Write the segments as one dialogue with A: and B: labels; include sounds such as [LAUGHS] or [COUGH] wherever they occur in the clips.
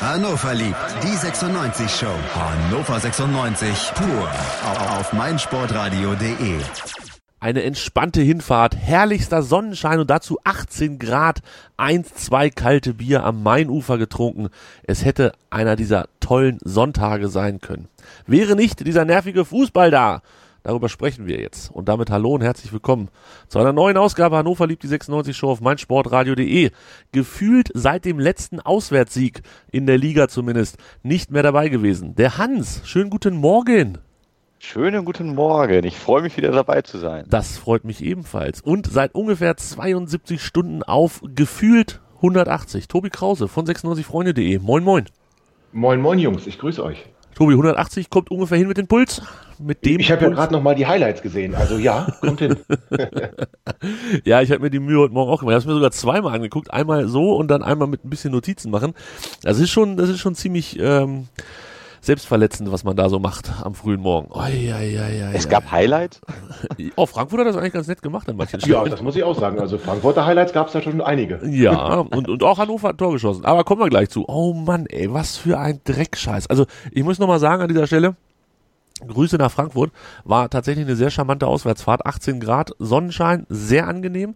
A: Hannover liebt die 96 Show. Hannover 96 pur auf meinsportradio.de.
B: Eine entspannte Hinfahrt, herrlichster Sonnenschein und dazu 18 Grad, 1, 2 kalte Bier am Mainufer getrunken. Es hätte einer dieser tollen Sonntage sein können. Wäre nicht dieser nervige Fußball da, Darüber sprechen wir jetzt. Und damit hallo und herzlich willkommen zu einer neuen Ausgabe Hannover liebt die 96 Show auf meinsportradio.de. Gefühlt seit dem letzten Auswärtssieg in der Liga zumindest nicht mehr dabei gewesen. Der Hans, schönen guten Morgen.
C: Schönen guten Morgen. Ich freue mich wieder dabei zu sein.
B: Das freut mich ebenfalls. Und seit ungefähr 72 Stunden auf gefühlt 180. Tobi Krause von 96freunde.de. Moin, moin.
D: Moin, moin, Jungs. Ich grüße euch.
B: Tobi, 180 kommt ungefähr hin mit dem Puls. Mit dem
D: ich habe ja gerade noch mal die Highlights gesehen. Also ja, kommt hin. [LAUGHS]
B: ja, ich habe mir die Mühe heute Morgen auch gemacht. Ich habe mir sogar zweimal angeguckt. Einmal so und dann einmal mit ein bisschen Notizen machen. Das ist schon, das ist schon ziemlich ähm, selbstverletzend, was man da so macht am frühen Morgen. Oh, ja, ja, ja,
C: es gab Highlights?
B: Oh, Frankfurt hat das eigentlich ganz nett gemacht an manchen Stellen.
D: Ja, das muss ich auch sagen. Also Frankfurter Highlights gab es da schon einige.
B: Ja, und, und auch Hannover hat Tor geschossen. Aber kommen wir gleich zu. Oh Mann, ey, was für ein Dreckscheiß. Also ich muss nochmal sagen an dieser Stelle, Grüße nach Frankfurt. War tatsächlich eine sehr charmante Auswärtsfahrt. 18 Grad, Sonnenschein, sehr angenehm.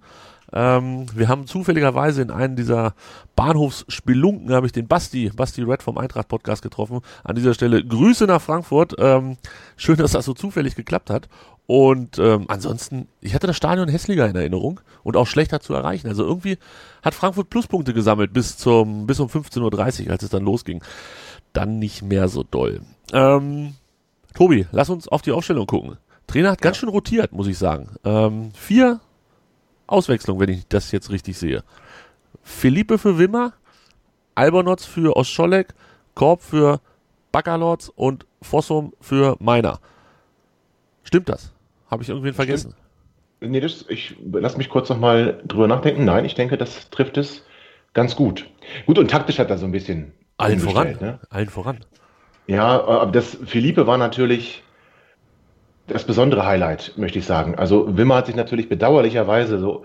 B: Ähm, wir haben zufälligerweise in einem dieser Bahnhofsspelunken habe ich den Basti, Basti Red vom Eintracht Podcast getroffen. An dieser Stelle Grüße nach Frankfurt. Ähm, schön, dass das so zufällig geklappt hat. Und ähm, ansonsten, ich hatte das Stadion hässlicher in Erinnerung und auch schlechter zu erreichen. Also irgendwie hat Frankfurt Pluspunkte gesammelt bis zum bis um 15.30 Uhr, als es dann losging. Dann nicht mehr so doll. Ähm, Tobi, lass uns auf die Aufstellung gucken. Trainer hat ganz schön rotiert, muss ich sagen. Ähm, vier Auswechslungen, wenn ich das jetzt richtig sehe. Philippe für Wimmer, Albernotz für Oscholek, Korb für Baccalords und Fossum für Meiner. Stimmt das? Habe ich irgendwen vergessen?
D: Stimmt. Nee, das, ich lass mich kurz nochmal drüber nachdenken. Nein, ich denke, das trifft es ganz gut. Gut, und taktisch hat er so ein bisschen.
B: Allen voran. Ne? Allen voran.
D: Ja, aber das Philippe war natürlich das besondere Highlight, möchte ich sagen. Also Wimmer hat sich natürlich bedauerlicherweise so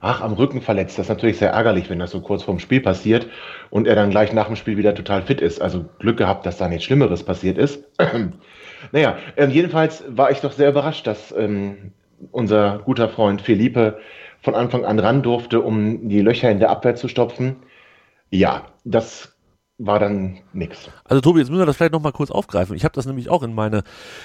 D: ach, am Rücken verletzt. Das ist natürlich sehr ärgerlich, wenn das so kurz vorm Spiel passiert und er dann gleich nach dem Spiel wieder total fit ist. Also Glück gehabt, dass da nichts Schlimmeres passiert ist. [CLEARS THROAT] naja, ähm, jedenfalls war ich doch sehr überrascht, dass ähm, unser guter Freund Felipe von Anfang an ran durfte, um die Löcher in der Abwehr zu stopfen. Ja, das war dann nix.
B: Also Tobi, jetzt müssen wir das vielleicht nochmal kurz aufgreifen. Ich habe das nämlich auch in meine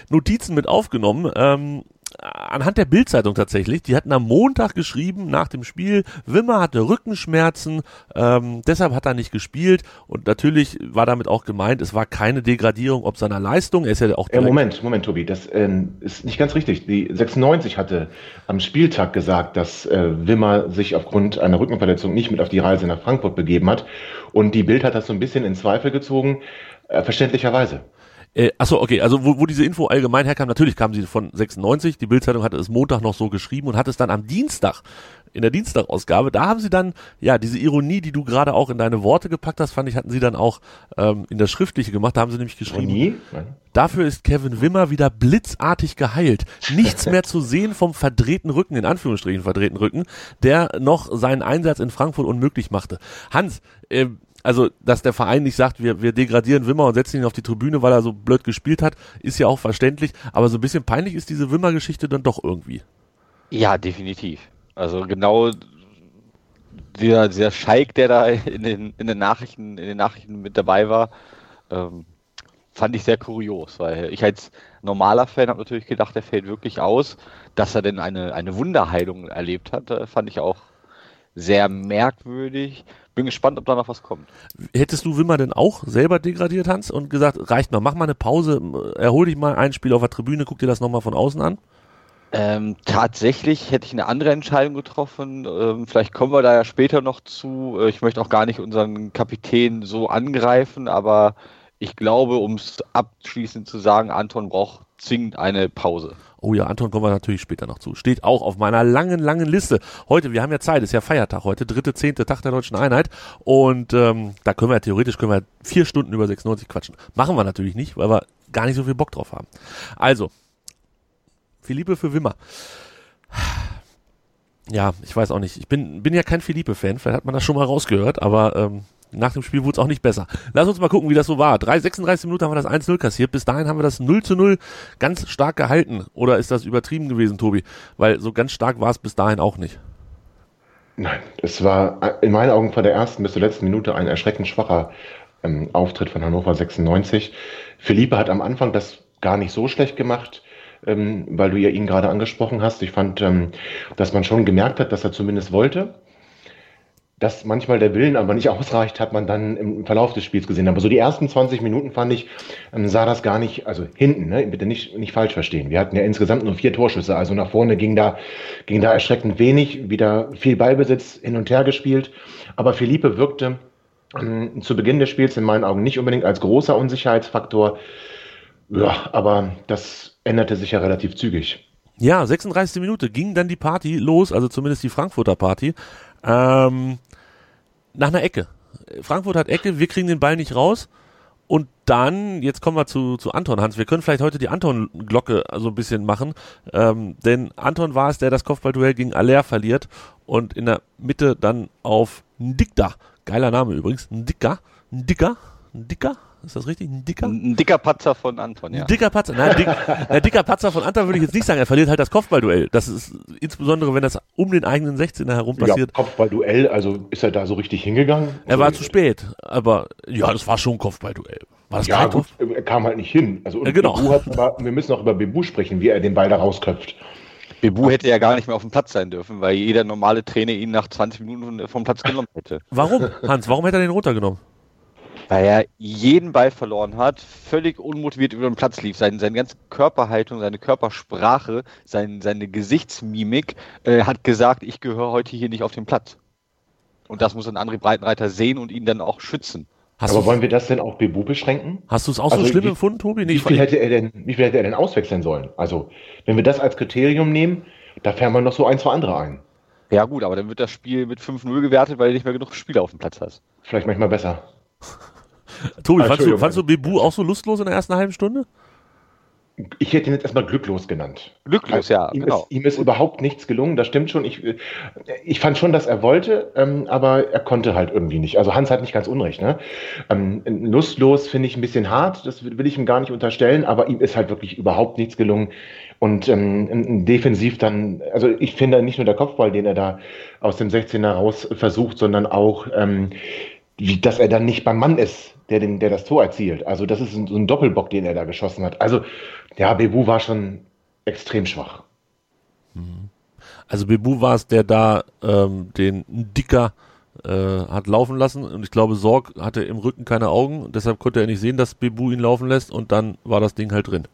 B: Notizen mit aufgenommen. Ähm, anhand der Bildzeitung tatsächlich, die hatten am Montag geschrieben nach dem Spiel, Wimmer hatte Rückenschmerzen, ähm, deshalb hat er nicht gespielt und natürlich war damit auch gemeint, es war keine Degradierung ob seiner Leistung, er ist ja auch
D: ja, Moment, Moment, Tobi, das äh, ist nicht ganz richtig. Die 96 hatte am Spieltag gesagt, dass äh, Wimmer sich aufgrund einer Rückenverletzung nicht mit auf die Reise nach Frankfurt begeben hat und die Bild hat das so ein bisschen in Zweifel gezogen, äh, verständlicherweise.
B: Äh, achso, okay, also wo, wo diese Info allgemein herkam, natürlich kam sie von 96, die Bildzeitung hatte es Montag noch so geschrieben und hat es dann am Dienstag, in der Dienstagausgabe, da haben sie dann, ja, diese Ironie, die du gerade auch in deine Worte gepackt hast, fand ich, hatten sie dann auch ähm, in das Schriftliche gemacht, da haben sie nämlich geschrieben, Ironie? dafür ist Kevin Wimmer wieder blitzartig geheilt. Nichts mehr zu sehen vom verdrehten Rücken, in Anführungsstrichen verdrehten Rücken, der noch seinen Einsatz in Frankfurt unmöglich machte. Hans, äh, also, dass der Verein nicht sagt, wir, wir degradieren Wimmer und setzen ihn auf die Tribüne, weil er so blöd gespielt hat, ist ja auch verständlich. Aber so ein bisschen peinlich ist diese Wimmer-Geschichte dann doch irgendwie.
C: Ja, definitiv. Also genau dieser, dieser Scheik, der da in den, in den Nachrichten, in den Nachrichten mit dabei war, ähm, fand ich sehr kurios, weil ich als normaler Fan habe natürlich gedacht, der fällt wirklich aus. Dass er denn eine, eine Wunderheilung erlebt hat, äh, fand ich auch sehr merkwürdig. Bin gespannt, ob da noch was kommt.
B: Hättest du Wimmer denn auch selber degradiert, Hans, und gesagt, reicht mal, mach mal eine Pause, erhol dich mal ein Spiel auf der Tribüne, guck dir das nochmal von außen an?
C: Ähm, tatsächlich hätte ich eine andere Entscheidung getroffen. Ähm, vielleicht kommen wir da ja später noch zu. Äh, ich möchte auch gar nicht unseren Kapitän so angreifen, aber ich glaube, um es abschließend zu sagen, Anton braucht zwingend eine Pause.
B: Oh ja, Anton kommen wir natürlich später noch zu. Steht auch auf meiner langen, langen Liste. Heute, wir haben ja Zeit, ist ja Feiertag heute, dritte, zehnte Tag der Deutschen Einheit. Und ähm, da können wir theoretisch können wir vier Stunden über 96 quatschen. Machen wir natürlich nicht, weil wir gar nicht so viel Bock drauf haben. Also, Philippe für Wimmer. Ja, ich weiß auch nicht. Ich bin, bin ja kein Philippe-Fan, vielleicht hat man das schon mal rausgehört, aber ähm, nach dem Spiel wurde es auch nicht besser. Lass uns mal gucken, wie das so war. 3, 36 Minuten haben wir das 1-0 kassiert. Bis dahin haben wir das 0 zu 0 ganz stark gehalten. Oder ist das übertrieben gewesen, Tobi? Weil so ganz stark war es bis dahin auch nicht.
D: Nein, es war in meinen Augen von der ersten bis zur letzten Minute ein erschreckend schwacher ähm, Auftritt von Hannover 96. Philippe hat am Anfang das gar nicht so schlecht gemacht, ähm, weil du ja ihn gerade angesprochen hast. Ich fand, ähm, dass man schon gemerkt hat, dass er zumindest wollte dass manchmal der Willen aber nicht ausreicht, hat man dann im Verlauf des Spiels gesehen. Aber so die ersten 20 Minuten fand ich, ähm, sah das gar nicht, also hinten, ne, bitte nicht, nicht falsch verstehen. Wir hatten ja insgesamt nur vier Torschüsse, also nach vorne ging da, ging da erschreckend wenig, wieder viel Ballbesitz hin und her gespielt. Aber Philippe wirkte ähm, zu Beginn des Spiels in meinen Augen nicht unbedingt als großer Unsicherheitsfaktor. Ja, aber das änderte sich ja relativ zügig.
B: Ja, 36. Minute ging dann die Party los, also zumindest die Frankfurter Party. Ähm, nach einer Ecke. Frankfurt hat Ecke, wir kriegen den Ball nicht raus. Und dann, jetzt kommen wir zu, zu Anton Hans. Wir können vielleicht heute die Anton-Glocke so ein bisschen machen. Ähm, denn Anton war es, der das Kopfballduell gegen Aller verliert und in der Mitte dann auf Ndikda. Geiler Name übrigens. Ndika. Ndika. Ndika. Ist das richtig?
C: Ein dicker? Ein dicker Patzer von Anton, ja.
B: Ein dicker Patzer. Nein, dick, ein dicker Patzer von Anton würde ich jetzt nicht sagen. Er verliert halt das Kopfballduell. Das ist insbesondere, wenn das um den eigenen 16er herum passiert.
D: Ja, Kopfballduell, also ist er da so richtig hingegangen?
B: Er war zu spät, aber ja, das war schon ein Kopfballduell. War das
D: ja, gut, er kam halt nicht hin. Also
B: ja, genau.
D: Hat, wir müssen auch über Bebu sprechen, wie er den Ball da rausköpft.
C: Bebu hätte ja gar nicht mehr auf dem Platz sein dürfen, weil jeder normale Trainer ihn nach 20 Minuten vom Platz genommen hätte.
B: Warum, Hans? Warum hätte er den runtergenommen?
C: Weil er jeden Ball verloren hat, völlig unmotiviert über den Platz lief. Seine, seine ganze Körperhaltung, seine Körpersprache, sein, seine Gesichtsmimik äh, hat gesagt, ich gehöre heute hier nicht auf den Platz. Und das muss ein André Breitenreiter sehen und ihn dann auch schützen.
D: Hast Aber wollen wir das denn auf Bebu beschränken?
B: Hast du es auch also so schlimm wie, empfunden, Tobi?
D: Nee, wie, viel hätte er denn, wie viel hätte er denn auswechseln sollen? Also, wenn wir das als Kriterium nehmen, da fähren wir noch so ein, zwei andere ein.
C: Ja gut, aber dann wird das Spiel mit 5-0 gewertet, weil du nicht mehr genug Spieler auf dem Platz hast.
D: Vielleicht manchmal besser.
B: Tobi, fandst du, fandst du Bebu auch so lustlos in der ersten halben Stunde?
D: Ich hätte ihn jetzt erstmal glücklos genannt.
C: Glücklos, also, ja.
D: Ihm, genau. ist, ihm ist überhaupt nichts gelungen, das stimmt schon. Ich, ich fand schon, dass er wollte, ähm, aber er konnte halt irgendwie nicht. Also Hans hat nicht ganz unrecht. Ne? Ähm, lustlos finde ich ein bisschen hart, das will ich ihm gar nicht unterstellen, aber ihm ist halt wirklich überhaupt nichts gelungen. Und ähm, defensiv dann, also ich finde nicht nur der Kopfball, den er da aus dem 16er raus versucht, sondern auch, ähm, wie, dass er dann nicht beim Mann ist der, den, der das Tor erzielt. Also das ist ein, so ein Doppelbock, den er da geschossen hat. Also ja, Bebu war schon extrem schwach.
B: Mhm. Also Bebu war es, der da ähm, den Dicker äh, hat laufen lassen und ich glaube Sorg hatte im Rücken keine Augen, deshalb konnte er nicht sehen, dass Bebu ihn laufen lässt und dann war das Ding halt drin.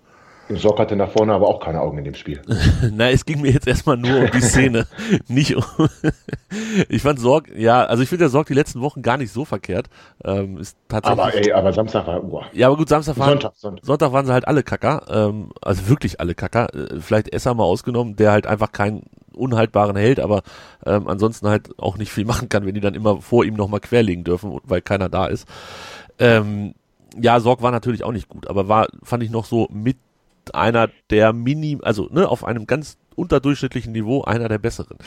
D: Sorg hatte nach vorne aber auch keine Augen in dem Spiel. [LAUGHS]
B: Na, es ging mir jetzt erstmal nur um die Szene. [LAUGHS] nicht um. [LAUGHS] ich fand Sorg, ja, also ich finde der Sorg die letzten Wochen gar nicht so verkehrt. Ähm, ist tatsächlich,
D: aber ey, aber Samstag war, boah.
B: Ja, aber gut, Samstag waren, Sonntag, Sonntag. Sonntag waren sie halt alle Kacker. Ähm, also wirklich alle Kacker. Äh, vielleicht Esser mal ausgenommen, der halt einfach keinen unhaltbaren hält, aber ähm, ansonsten halt auch nicht viel machen kann, wenn die dann immer vor ihm nochmal querlegen dürfen, weil keiner da ist. Ähm, ja, Sorg war natürlich auch nicht gut, aber war, fand ich noch so mit einer der Mini, also ne, auf einem ganz unterdurchschnittlichen Niveau einer der besseren.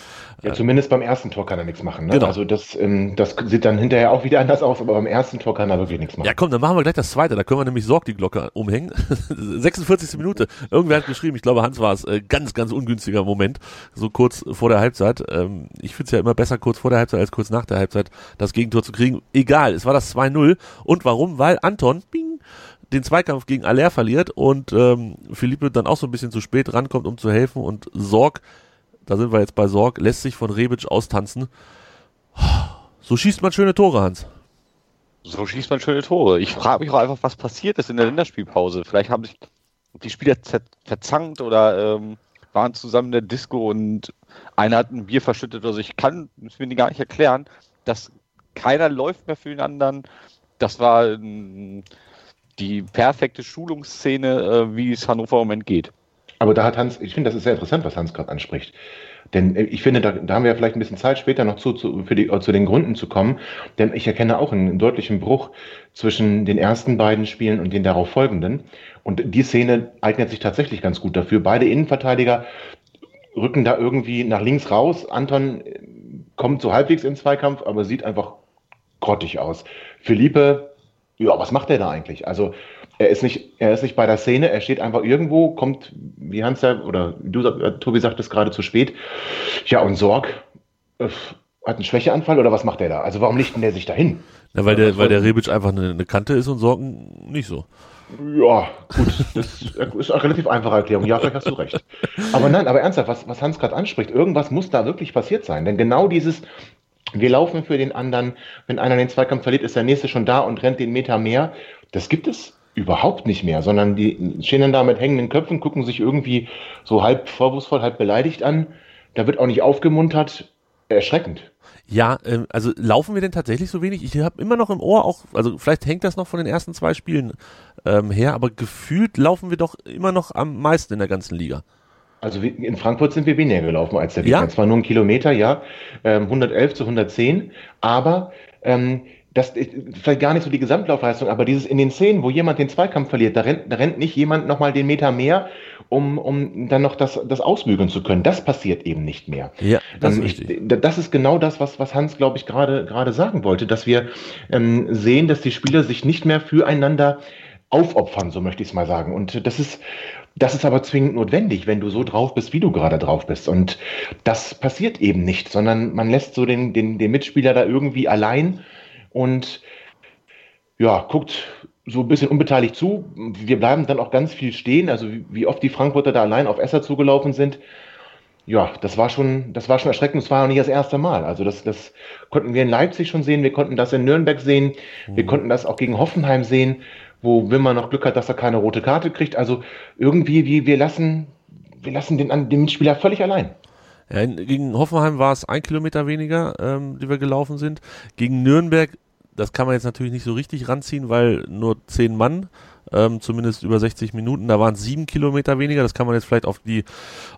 D: Ja, zumindest beim ersten Tor kann er nichts machen. Ne? Genau. Also das, ähm, das sieht dann hinterher auch wieder anders aus, aber beim ersten Tor kann er wirklich nichts machen.
B: Ja, komm, dann machen wir gleich das zweite. Da können wir nämlich Sorg die Glocke umhängen. [LAUGHS] 46. Minute. Irgendwer hat geschrieben, ich glaube Hans war es, äh, ganz, ganz ungünstiger Moment, so kurz vor der Halbzeit. Ähm, ich finde es ja immer besser kurz vor der Halbzeit als kurz nach der Halbzeit das Gegentor zu kriegen. Egal, es war das 2-0. Und warum? Weil Anton, bing, den Zweikampf gegen Aller verliert und ähm, Philippe dann auch so ein bisschen zu spät rankommt, um zu helfen und Sorg, da sind wir jetzt bei Sorg, lässt sich von Rebic austanzen. So schießt man schöne Tore, Hans.
C: So schießt man schöne Tore. Ich frage mich auch einfach, was passiert ist in der Länderspielpause. Vielleicht haben sich die Spieler verzankt oder ähm, waren zusammen in der Disco und einer hat ein Bier verschüttet. Also ich kann es mir gar nicht erklären, dass keiner läuft mehr für den anderen. Das war ein die perfekte Schulungsszene, äh, wie es Hannover im Moment geht.
D: Aber da hat Hans, ich finde, das ist sehr interessant, was Hans gerade anspricht. Denn äh, ich finde, da, da, haben wir vielleicht ein bisschen Zeit später noch zu, zu, die, zu den Gründen zu kommen. Denn ich erkenne auch einen, einen deutlichen Bruch zwischen den ersten beiden Spielen und den darauf folgenden. Und die Szene eignet sich tatsächlich ganz gut dafür. Beide Innenverteidiger rücken da irgendwie nach links raus. Anton äh, kommt so halbwegs in Zweikampf, aber sieht einfach grottig aus. Philippe, ja, was macht er da eigentlich? Also er ist nicht, er ist nicht bei der Szene, er steht einfach irgendwo, kommt, wie Hans ja, oder du, äh, Tobi sagt es gerade zu spät. Ja, und Sorg äh, hat einen Schwächeanfall oder was macht er da? Also warum lichten der sich dahin?
B: Ja, weil der, weil der Rebic einfach eine, eine Kante ist und Sorgen nicht so.
D: Ja, gut, das ist eine relativ einfache Erklärung. Ja, vielleicht hast du recht. Aber nein, aber ernsthaft, was, was Hans gerade anspricht, irgendwas muss da wirklich passiert sein. Denn genau dieses, wir laufen für den anderen, wenn einer den Zweikampf verliert, ist der nächste schon da und rennt den Meter mehr. Das gibt es überhaupt nicht mehr, sondern die stehen dann da mit hängenden Köpfen, gucken sich irgendwie so halb vorwurfsvoll, halb beleidigt an. Da wird auch nicht aufgemuntert. Erschreckend.
B: Ja, ähm, also laufen wir denn tatsächlich so wenig? Ich habe immer noch im Ohr auch, also vielleicht hängt das noch von den ersten zwei Spielen ähm, her, aber gefühlt laufen wir doch immer noch am meisten in der ganzen Liga.
D: Also in Frankfurt sind wir weniger gelaufen als der Gegner. Ja? Zwar nur ein Kilometer, ja, ähm, 111 zu 110, aber ähm, das vielleicht gar nicht so die Gesamtlaufleistung, aber dieses in den Szenen, wo jemand den Zweikampf verliert, da rennt, da rennt nicht jemand nochmal den Meter mehr, um, um dann noch das, das ausbügeln zu können. Das passiert eben nicht mehr.
B: Ja,
D: das, ähm, ist, ich, das ist genau das, was, was Hans, glaube ich, gerade gerade sagen wollte, dass wir ähm, sehen, dass die Spieler sich nicht mehr füreinander aufopfern, so möchte ich es mal sagen. Und das ist, das ist aber zwingend notwendig, wenn du so drauf bist, wie du gerade drauf bist. Und das passiert eben nicht, sondern man lässt so den, den, den Mitspieler da irgendwie allein und ja, guckt so ein bisschen unbeteiligt zu. Wir bleiben dann auch ganz viel stehen, also wie, oft die Frankfurter da allein auf Esser zugelaufen sind. Ja, das war schon, das war schon erschreckend. Das war auch nicht das erste Mal. Also das, das konnten wir in Leipzig schon sehen. Wir konnten das in Nürnberg sehen. Wir mhm. konnten das auch gegen Hoffenheim sehen, wo Wimmer noch Glück hat, dass er keine rote Karte kriegt. Also irgendwie, wie wir lassen, wir lassen den, den Spieler völlig allein.
B: Ja, gegen Hoffenheim war es ein Kilometer weniger, ähm, die wir gelaufen sind. Gegen Nürnberg das kann man jetzt natürlich nicht so richtig ranziehen, weil nur zehn Mann, ähm, zumindest über 60 Minuten, da waren sieben Kilometer weniger. Das kann man jetzt vielleicht auf die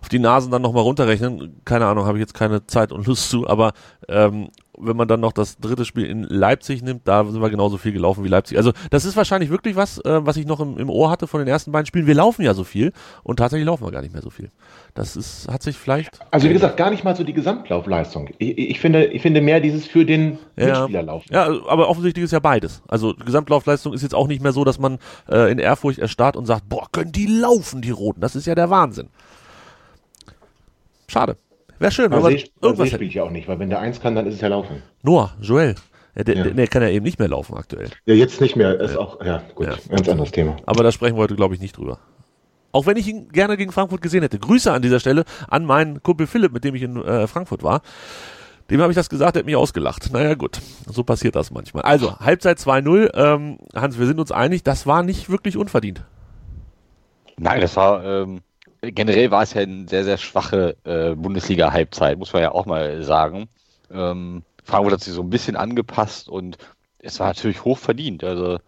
B: auf die Nasen dann nochmal runterrechnen. Keine Ahnung, habe ich jetzt keine Zeit und Lust zu, aber ähm, wenn man dann noch das dritte Spiel in Leipzig nimmt, da sind wir genauso viel gelaufen wie Leipzig. Also das ist wahrscheinlich wirklich was, äh, was ich noch im, im Ohr hatte von den ersten beiden Spielen. Wir laufen ja so viel und tatsächlich laufen wir gar nicht mehr so viel. Das ist, hat sich vielleicht.
D: Also wie gesagt, gar nicht mal so die Gesamtlaufleistung. Ich, ich finde, ich finde mehr dieses für den
B: ja, Mitspieler laufen. Ja, aber offensichtlich ist ja beides. Also Gesamtlaufleistung ist jetzt auch nicht mehr so, dass man äh, in Ehrfurcht erstarrt und sagt, boah, können die laufen, die Roten. Das ist ja der Wahnsinn. Schade. Wäre schön,
D: wenn man irgendwas spielt ja auch nicht, weil wenn der eins kann, dann ist es ja laufen.
B: Noah, Joel. Ja, der, ja. der, der, kann ja eben nicht mehr laufen aktuell.
D: Ja, jetzt nicht mehr. Ist ja. auch, ja, gut, ja. ganz anderes Thema.
B: Aber da sprechen wir heute, glaube ich, nicht drüber. Auch wenn ich ihn gerne gegen Frankfurt gesehen hätte. Grüße an dieser Stelle an meinen Kumpel Philipp, mit dem ich in äh, Frankfurt war. Dem habe ich das gesagt, der hat mich ausgelacht. Naja, gut, so passiert das manchmal. Also, Halbzeit 2-0. Ähm, Hans, wir sind uns einig, das war nicht wirklich unverdient.
C: Nein, das war ähm, generell war es ja eine sehr, sehr schwache äh, Bundesliga-Halbzeit, muss man ja auch mal sagen. Ähm, Frankfurt hat sich so ein bisschen angepasst und es war natürlich hoch verdient. Also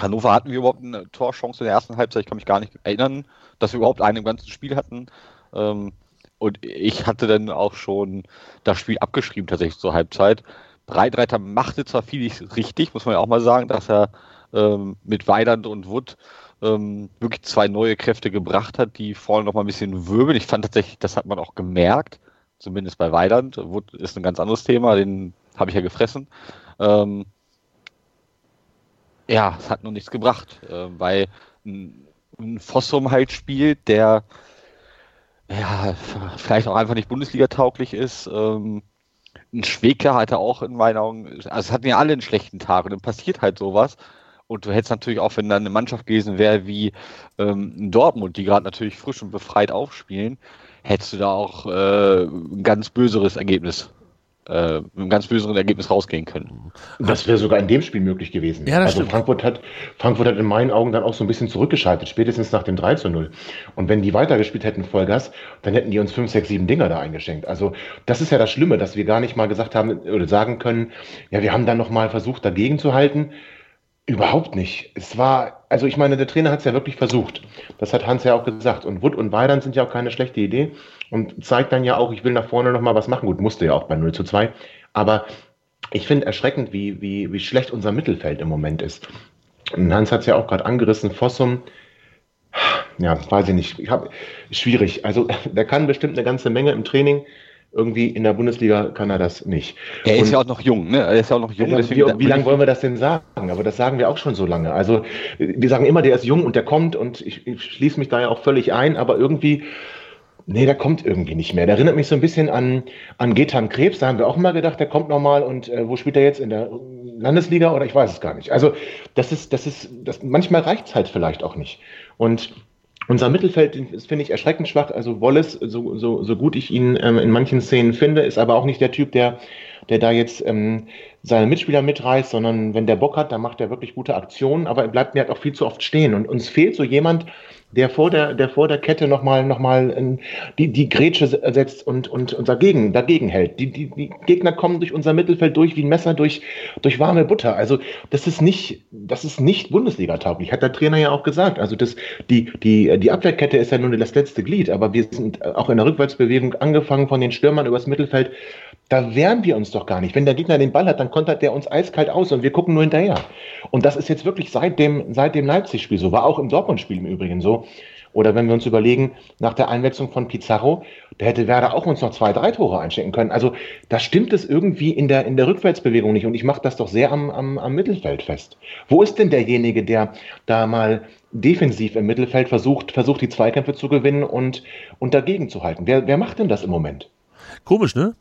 C: Hannover hatten wir überhaupt eine Torchance in der ersten Halbzeit. Ich kann mich gar nicht erinnern, dass wir überhaupt eine im ganzen Spiel hatten. Ähm, und ich hatte dann auch schon das Spiel abgeschrieben tatsächlich zur Halbzeit. Breitreiter machte zwar vieles richtig, muss man ja auch mal sagen, dass er ähm, mit Weidand und Wood ähm, wirklich zwei neue Kräfte gebracht hat, die vorne noch mal ein bisschen wirbeln. Ich fand tatsächlich, das hat man auch gemerkt, zumindest bei Weidand. Ist ein ganz anderes Thema, den habe ich ja gefressen. Ähm, ja, es hat noch nichts gebracht, äh, weil ein, ein Fossum halt spielt, der ja, vielleicht auch einfach nicht Bundesliga-tauglich ist. Ähm, ein Schweker hatte auch in meinen Augen, also es hatten ja alle einen schlechten Tag und dann passiert halt sowas. Und du hättest natürlich auch, wenn da eine Mannschaft gewesen wäre wie ähm, Dortmund, die gerade natürlich frisch und befreit aufspielen, hättest du da auch äh, ein ganz böseres Ergebnis äh, mit einem ganz böseren Ergebnis rausgehen können.
D: Das wäre sogar in dem Spiel möglich gewesen. Ja, das also stimmt. Frankfurt hat, Frankfurt hat in meinen Augen dann auch so ein bisschen zurückgeschaltet, spätestens nach dem 3 zu 0. Und wenn die weitergespielt hätten Vollgas, dann hätten die uns 5, 6, 7 Dinger da eingeschenkt. Also das ist ja das Schlimme, dass wir gar nicht mal gesagt haben oder sagen können, ja, wir haben dann nochmal versucht, dagegen zu halten. Überhaupt nicht. Es war, also ich meine, der Trainer hat es ja wirklich versucht. Das hat Hans ja auch gesagt. Und Wood und Weidern sind ja auch keine schlechte Idee und zeigt dann ja auch, ich will nach vorne nochmal was machen. Gut, musste ja auch bei 0 zu 2. Aber ich finde erschreckend, wie, wie, wie schlecht unser Mittelfeld im Moment ist. Und Hans hat es ja auch gerade angerissen. Fossum, ja, weiß ich nicht. Ich hab, schwierig. Also [LAUGHS] der kann bestimmt eine ganze Menge im Training. Irgendwie in der Bundesliga kann er das nicht.
C: Er ist ja auch noch jung, ne? Er ist ja auch noch jung.
D: Ja, wie, wie lange wollen wir das denn sagen? Aber das sagen wir auch schon so lange. Also wir sagen immer, der ist jung und der kommt und ich, ich schließe mich da ja auch völlig ein, aber irgendwie Nee, der kommt irgendwie nicht mehr. Der erinnert mich so ein bisschen an, an Getan Krebs. Da haben wir auch immer gedacht, der kommt nochmal und äh, wo spielt er jetzt? In der Landesliga oder ich weiß es gar nicht. Also das ist, das ist, das, manchmal reicht es halt vielleicht auch nicht. Und unser Mittelfeld ist, finde ich, erschreckend schwach. Also Wallace, so, so, so gut ich ihn ähm, in manchen Szenen finde, ist aber auch nicht der Typ, der, der da jetzt ähm, seine Mitspieler mitreißt, sondern wenn der Bock hat, dann macht er wirklich gute Aktionen, aber er bleibt mir halt auch viel zu oft stehen. Und uns fehlt so jemand, der vor der, der vor der Kette nochmal noch mal die, die Grätsche setzt und, und, und dagegen, dagegen hält. Die, die, die Gegner kommen durch unser Mittelfeld durch wie ein Messer durch, durch warme Butter. Also das ist nicht, das ist nicht Bundesliga-tauglich, hat der Trainer ja auch gesagt. Also das, die, die, die Abwehrkette ist ja nur das letzte Glied, aber wir sind auch in der Rückwärtsbewegung angefangen von den Stürmern übers Mittelfeld da wehren wir uns doch gar nicht. Wenn der Gegner den Ball hat, dann kontert der uns eiskalt aus und wir gucken nur hinterher. Und das ist jetzt wirklich seit dem, seit dem Leipzig-Spiel so. War auch im Dortmund-Spiel im Übrigen so. Oder wenn wir uns überlegen, nach der Einwechslung von Pizarro, da hätte Werder auch uns noch zwei, drei Tore einstecken können. Also da stimmt es irgendwie in der, in der Rückwärtsbewegung nicht. Und ich mache das doch sehr am, am, am Mittelfeld fest. Wo ist denn derjenige, der da mal defensiv im Mittelfeld versucht, versucht die Zweikämpfe zu gewinnen und, und dagegen zu halten? Wer, wer macht denn das im Moment?
B: Komisch, ne?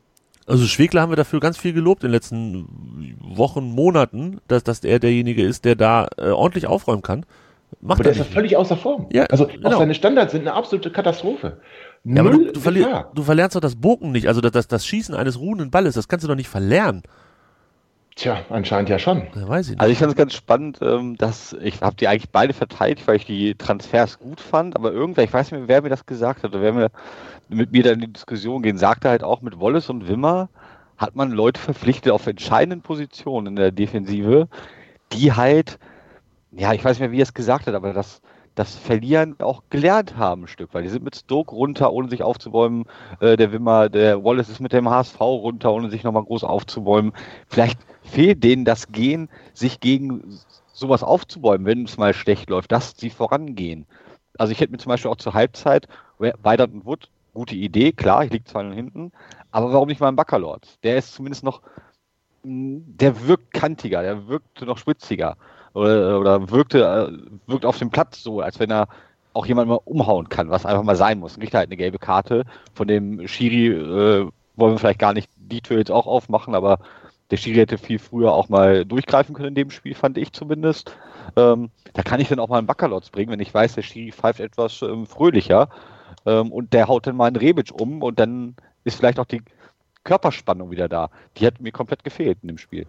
B: Also Schwegler haben wir dafür ganz viel gelobt in den letzten Wochen, Monaten, dass, dass er derjenige ist, der da äh, ordentlich aufräumen kann.
D: Macht aber der ist ja völlig außer Form. Ja, also genau. auch seine Standards sind eine absolute Katastrophe.
B: Ja, aber du, du, verli du verlernst doch das Bogen nicht, also das, das, das Schießen eines ruhenden Balles, das kannst du doch nicht verlernen.
D: Tja, anscheinend ja schon.
C: Ja, weiß ich nicht. Also ich fand es ganz spannend, ähm, dass ich habe die eigentlich beide verteidigt, weil ich die Transfers gut fand, aber irgendwer, ich weiß nicht mehr, wer mir das gesagt hat, oder wer mir mit mir dann in die Diskussion gehen, sagte halt auch mit Wallace und Wimmer hat man Leute verpflichtet auf entscheidenden Positionen in der Defensive, die halt, ja, ich weiß nicht mehr, wie er es gesagt hat, aber das, das Verlieren auch gelernt haben ein Stück, weil die sind mit Stoke runter, ohne sich aufzubäumen. Äh, der Wimmer, der Wallace ist mit dem HSV runter, ohne sich nochmal groß aufzubäumen. Vielleicht fehlt denen das Gehen, sich gegen sowas aufzubäumen, wenn es mal schlecht läuft, dass sie vorangehen. Also ich hätte mir zum Beispiel auch zur Halbzeit Weidert und Wood gute Idee, klar, ich liege zwar hinten, aber warum nicht mal ein Bacalord? Der ist zumindest noch, hm, der wirkt kantiger, der wirkt noch spitziger oder, oder wirkte, äh, wirkt auf dem Platz so, als wenn er auch jemand mal umhauen kann, was einfach mal sein muss. Kriegt halt eine gelbe Karte von dem Schiri, äh, wollen wir vielleicht gar nicht die Tür jetzt auch aufmachen, aber der Schiri hätte viel früher auch mal durchgreifen können in dem Spiel, fand ich zumindest. Ähm, da kann ich dann auch mal einen Bacalotz bringen, wenn ich weiß, der Schiri pfeift etwas ähm, fröhlicher ähm, und der haut dann mal einen Rebic um und dann ist vielleicht auch die Körperspannung wieder da. Die hat mir komplett gefehlt in dem Spiel.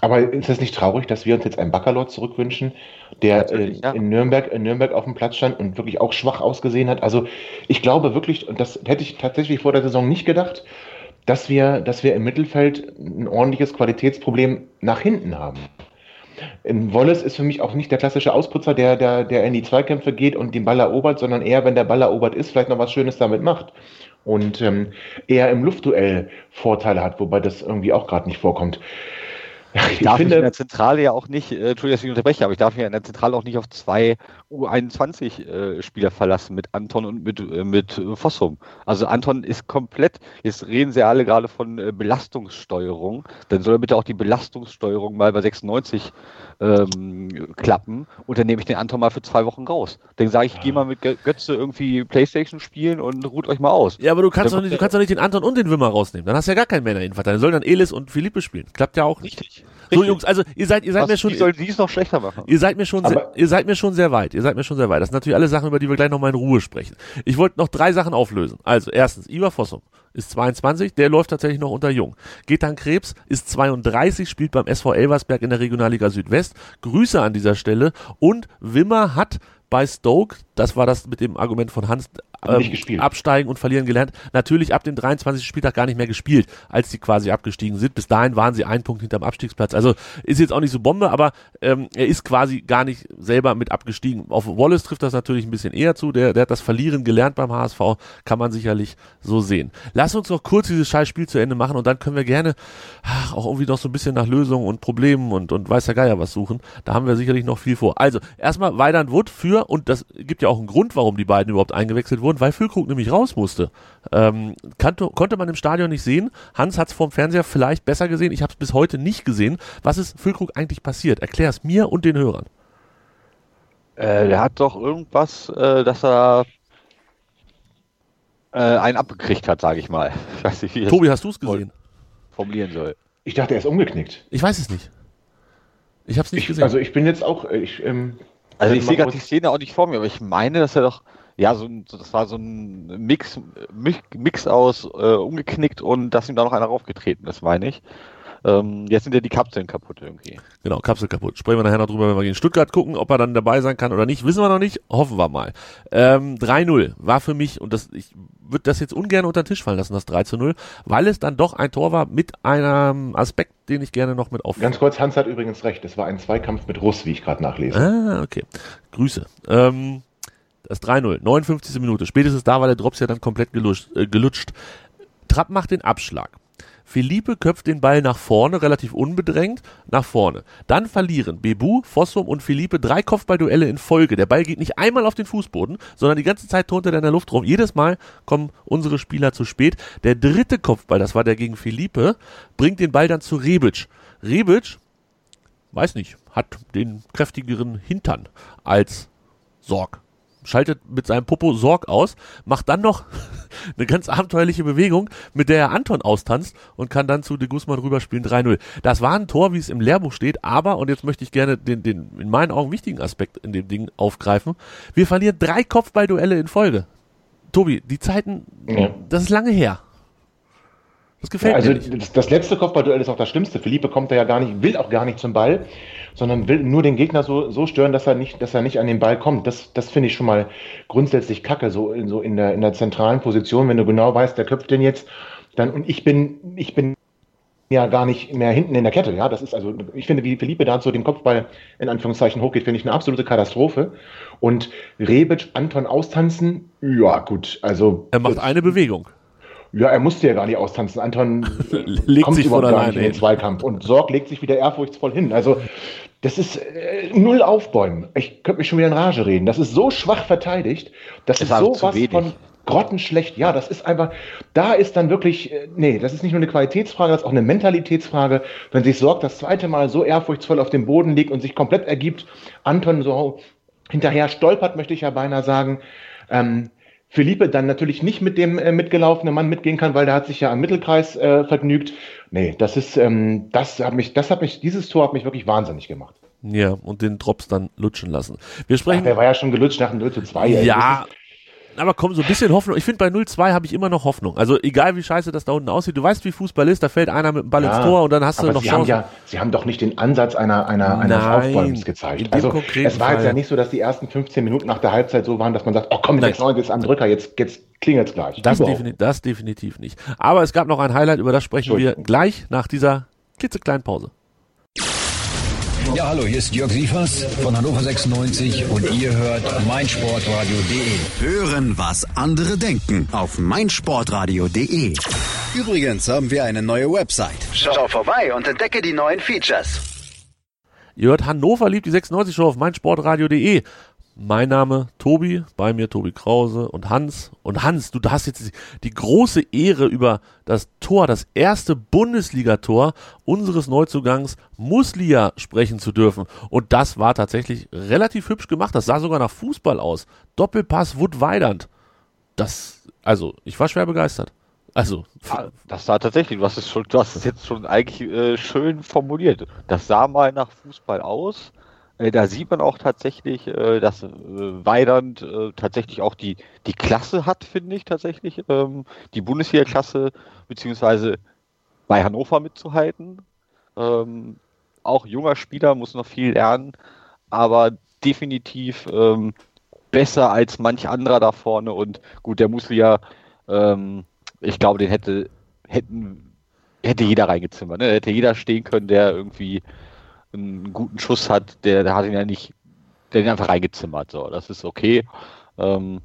D: Aber ist das nicht traurig, dass wir uns jetzt einen Bacalot zurückwünschen, der äh, ja. in, Nürnberg, in Nürnberg auf dem Platz stand und wirklich auch schwach ausgesehen hat? Also ich glaube wirklich, und das hätte ich tatsächlich vor der Saison nicht gedacht, dass wir, dass wir im Mittelfeld ein ordentliches Qualitätsproblem nach hinten haben. In Wallace ist für mich auch nicht der klassische Ausputzer, der, der, der in die Zweikämpfe geht und den Ball erobert, sondern eher, wenn der Ball erobert ist, vielleicht noch was Schönes damit macht. Und ähm, eher im Luftduell Vorteile hat, wobei das irgendwie auch gerade nicht vorkommt.
C: Ich, darf finde, mich in der Zentrale ja auch nicht, äh, Entschuldigung, dass ich unterbreche, aber ich darf mich in der Zentrale auch nicht auf zwei U21-Spieler äh, verlassen mit Anton und mit, äh, mit Fossum. Also Anton ist komplett, jetzt reden sie alle gerade von äh, Belastungssteuerung, dann soll er bitte auch die Belastungssteuerung mal bei 96 ähm, klappen und dann nehme ich den Anton mal für zwei Wochen raus. Dann sage ich, ja. geh mal mit Götze irgendwie Playstation spielen und ruht euch mal aus.
B: Ja, aber du kannst, doch nicht, du kannst doch nicht den Anton und den Wimmer rausnehmen. Dann hast du ja gar keinen Männer in Dann sollen dann Elis und Philippe spielen. Klappt ja auch nicht. Richtig. So Jungs, also ihr seid, ihr seid Was, mir schon.
C: Die sollen dies noch schlechter machen.
B: Ihr seid mir schon, sehr, ihr seid mir schon sehr weit. Ihr seid mir schon sehr weit. Das sind natürlich alle Sachen, über die wir gleich nochmal in Ruhe sprechen. Ich wollte noch drei Sachen auflösen. Also erstens, Ivar Fossum ist 22, der läuft tatsächlich noch unter Jung. Getan Krebs ist 32, spielt beim SV Elversberg in der Regionalliga Südwest. Grüße an dieser Stelle. Und Wimmer hat bei Stoke, das war das mit dem Argument von Hans, ähm, absteigen und verlieren gelernt. Natürlich ab dem 23. Spieltag gar nicht mehr gespielt, als sie quasi abgestiegen sind. Bis dahin waren sie ein Punkt hinterm Abstiegsplatz. Also ist jetzt auch nicht so Bombe, aber ähm, er ist quasi gar nicht selber mit abgestiegen. Auf Wallace trifft das natürlich ein bisschen eher zu. Der, der hat das Verlieren gelernt beim HSV, kann man sicherlich so sehen. Lass uns noch kurz dieses scheiß Spiel zu Ende machen und dann können wir gerne ach, auch irgendwie noch so ein bisschen nach Lösungen und Problemen und, und weiß der Geier was suchen. Da haben wir sicherlich noch viel vor. Also erstmal Weidand Wood für, und das gibt ja auch einen Grund, warum die beiden überhaupt eingewechselt wurden Grund, weil Füllkrug nämlich raus musste. Ähm, kannte, konnte man im Stadion nicht sehen. Hans hat es vorm Fernseher vielleicht besser gesehen. Ich habe es bis heute nicht gesehen. Was ist Füllkrug eigentlich passiert? Erklär es mir und den Hörern.
C: Äh, der hat doch irgendwas, äh, dass er äh, einen abgekriegt hat, sage ich mal. [LAUGHS] Ich weiß nicht, wie
B: Tobi, hast du es gesehen?
C: formulieren soll.
D: Ich dachte, er ist umgeknickt.
B: Ich weiß es nicht. Ich habe es nicht
D: Ich,
B: gesehen.
D: also ich bin jetzt auch, ich, ähm,
C: Also ich sehe gerade die Szene auch nicht vor mir, aber ich meine, dass er doch, ja, so ein, so- das war so ein Mix, Mix, aus äh, umgeknickt und dass ihm da noch einer raufgetreten ist, meine ich. Ähm, jetzt sind ja die Kapseln kaputt irgendwie.
B: Genau, Kapsel kaputt. Sprechen wir nachher noch drüber, wenn wir gegen Stuttgart gucken, ob er dann dabei sein kann oder nicht. Wissen wir noch nicht. Hoffen wir mal. Ähm, 3-0 war für mich, und das, ich würde das jetzt ungern unter den Tisch fallen lassen, das 3 0, weil es dann doch ein Tor war mit einem Aspekt, den ich gerne noch mit auf.
D: ganz kurz, Hans hat übrigens recht, es war ein Zweikampf mit Russ, wie ich gerade nachlese.
B: Ah, okay. Grüße. Ähm, das 3-0, 59. Minute. Spätestens da war der Drops ja dann komplett gelutscht. Äh, gelutscht. Trapp macht den Abschlag. Philippe köpft den Ball nach vorne, relativ unbedrängt, nach vorne. Dann verlieren Bebu, Fossum und Philippe drei Kopfballduelle in Folge. Der Ball geht nicht einmal auf den Fußboden, sondern die ganze Zeit turnt er in der Luft rum. Jedes Mal kommen unsere Spieler zu spät. Der dritte Kopfball, das war der gegen Philippe, bringt den Ball dann zu Rebic. Rebic, weiß nicht, hat den kräftigeren Hintern als Sorg. Schaltet mit seinem Popo Sorg aus, macht dann noch [LAUGHS] eine ganz abenteuerliche Bewegung, mit der er Anton austanzt und kann dann zu de Guzman rüberspielen 3-0. Das war ein Tor, wie es im Lehrbuch steht, aber, und jetzt möchte ich gerne den, den in meinen Augen wichtigen Aspekt in dem Ding aufgreifen, wir verlieren drei Kopfballduelle in Folge. Tobi, die Zeiten,
D: Ja.
B: das ist lange her. Das gefällt
D: Ja, also
B: mir
D: das, das letzte Kopfballduell ist auch das Schlimmste. Philippe kommt da ja gar nicht, will auch gar nicht zum Ball, sondern will nur den Gegner so, so stören, dass er nicht, dass er nicht an den Ball kommt. Das, das finde ich schon mal grundsätzlich kacke, so in, so in der, in der zentralen Position, wenn du genau weißt, der köpft den jetzt, dann, und ich bin, ich bin ja gar nicht mehr hinten in der Kette. Ja, das ist also, ich finde, wie Philippe da zu dem Kopfball in Anführungszeichen hochgeht, finde ich eine absolute Katastrophe. Und Rebic, Anton austanzen, ja, gut, also.
B: Er macht eine Bewegung.
D: Ja, er musste ja gar nicht austanzen. Anton [LAUGHS]
B: Legt
D: kommt
B: sich
D: überhaupt
B: von
D: gar nicht in den. Zweikampf und Sorg legt sich wieder ehrfurchtsvoll hin. Also das ist äh, null Aufbäumen. Ich könnte mich schon wieder in Rage reden. Das ist so schwach verteidigt. Das
C: Es
D: ist
C: war
D: so
C: zu
D: was
C: wenig.
D: von grottenschlecht. Ja, das ist einfach, da ist dann wirklich, äh, nee, das ist nicht nur eine Qualitätsfrage, das ist auch eine Mentalitätsfrage. Wenn sich Sorg das zweite Mal so ehrfurchtsvoll auf dem Boden liegt und sich komplett ergibt, Anton so hinterher stolpert, möchte ich ja beinahe sagen, ähm, Philippe dann natürlich nicht mit dem äh, mitgelaufenen Mann mitgehen kann, weil der hat sich ja am Mittelkreis äh, vergnügt. Nee, das ist, ähm, das hat mich, das hat mich, dieses Tor hat mich wirklich wahnsinnig gemacht.
B: Ja, und den Drops dann lutschen lassen. Wir
D: Ach,
B: sprechen.
D: der war ja schon gelutscht nach dem 0 zu 2. ey.
B: Ja, aber komm, so ein bisschen Hoffnung. Ich finde, bei 0-2 habe ich immer noch Hoffnung. Also egal, wie scheiße das da unten aussieht. Du weißt, wie Fußball ist. Da fällt einer mit dem Ball
D: ist,
B: ins Tor und dann hast du noch
D: Sie haben ja, Sie haben doch nicht den Ansatz einer, einer, eines
B: Nein,
D: Aufbäumens
B: in
D: gezeigt. Also, es war jetzt ja nicht so, dass die ersten 15 Minuten nach der Halbzeit so waren, dass man sagt, oh komm,
B: Nein.
D: 6-9 ist am Drücker, jetzt, jetzt klingelt's gleich.
B: das, defini das definitiv nicht. Aber es gab noch ein Highlight, über das sprechen wir gleich nach dieser klitzekleinen Pause.
E: Ja, hallo, hier ist Jörg Sievers von Hannover 96 und ihr hört meinsportradio.de.
A: Hören, was andere denken auf meinsportradio.de.
F: Übrigens haben wir eine neue Website. Schau vorbei und entdecke die neuen Features.
B: Ihr hört Hannover liebt die 96 Show auf meinsportradio.de. Mein Name Tobi, bei mir Tobi Krause und Hans. Und Hans, du hast jetzt die große Ehre über das Tor, das erste Bundesligator unseres Neuzugangs Muslia sprechen zu dürfen. Und das war tatsächlich relativ hübsch gemacht. Das sah sogar nach Fußball aus. Doppelpass Wood Weidand. Das, also, ich war schwer begeistert. Also,
C: Ah, Das sah tatsächlich, du hast es schon, du hast es jetzt schon eigentlich äh, schön formuliert. Das sah mal nach Fußball aus. Äh, da sieht man auch tatsächlich, äh, dass äh, Weidand tatsächlich auch die, die Klasse hat, finde ich tatsächlich. Ähm, die Bundesliga-Klasse, beziehungsweise bei Hannover mitzuhalten. Ähm, auch junger Spieler muss noch viel lernen, aber definitiv ähm, besser als manch anderer da vorne. Und gut, der Muslia, ich glaube, den hätte, hätten, hätte jeder reingezimmert. Ne? Hätte jeder stehen können, der irgendwie einen guten Schuss hat, der, der hat ihn ja nicht, der hat ihn einfach reingezimmert. So, das ist okay. Ähm,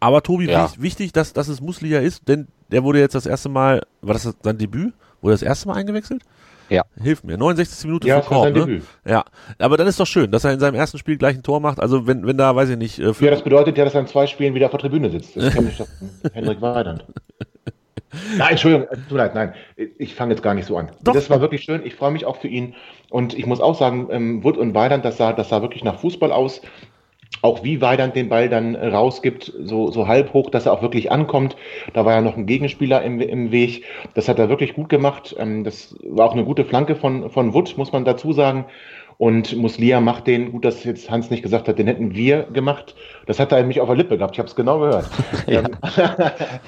B: aber Tobi,
C: Ja.
B: wich- wichtig, dass, dass es Muslia ist, denn der wurde jetzt das erste Mal, war das sein Debüt? Wurde er das erste Mal eingewechselt? Ja. Hilf mir. 69. Minute
D: ja,
B: für Korb, ne? Ja. Aber dann ist doch schön, dass er in seinem ersten Spiel gleich ein Tor macht. Also wenn, wenn da, weiß ich nicht.
D: Äh, ja, das bedeutet ja, dass er in zwei Spielen wieder auf der Tribüne sitzt. Das kann ich doch Henrik Weidand. [LAUGHS] Nein, Entschuldigung, tut mir leid, nein, ich fange jetzt gar nicht so an. Doch. Das war wirklich schön, ich freue mich auch für ihn. Und ich muss auch sagen, ähm, Wood und Weidand, das sah, das sah wirklich nach Fußball aus auch wie Weidand den Ball dann äh, rausgibt, so, so halb hoch, dass er auch wirklich ankommt. Da war ja noch ein Gegenspieler im, im Weg. Das hat er wirklich gut gemacht. Ähm, das war auch eine gute Flanke von, von Wood, muss man dazu sagen. Und Muslia macht den, gut, dass jetzt Hans nicht gesagt hat, den hätten wir gemacht. Das hat er mich auf der Lippe gehabt, ich habe es genau gehört. [LAUGHS]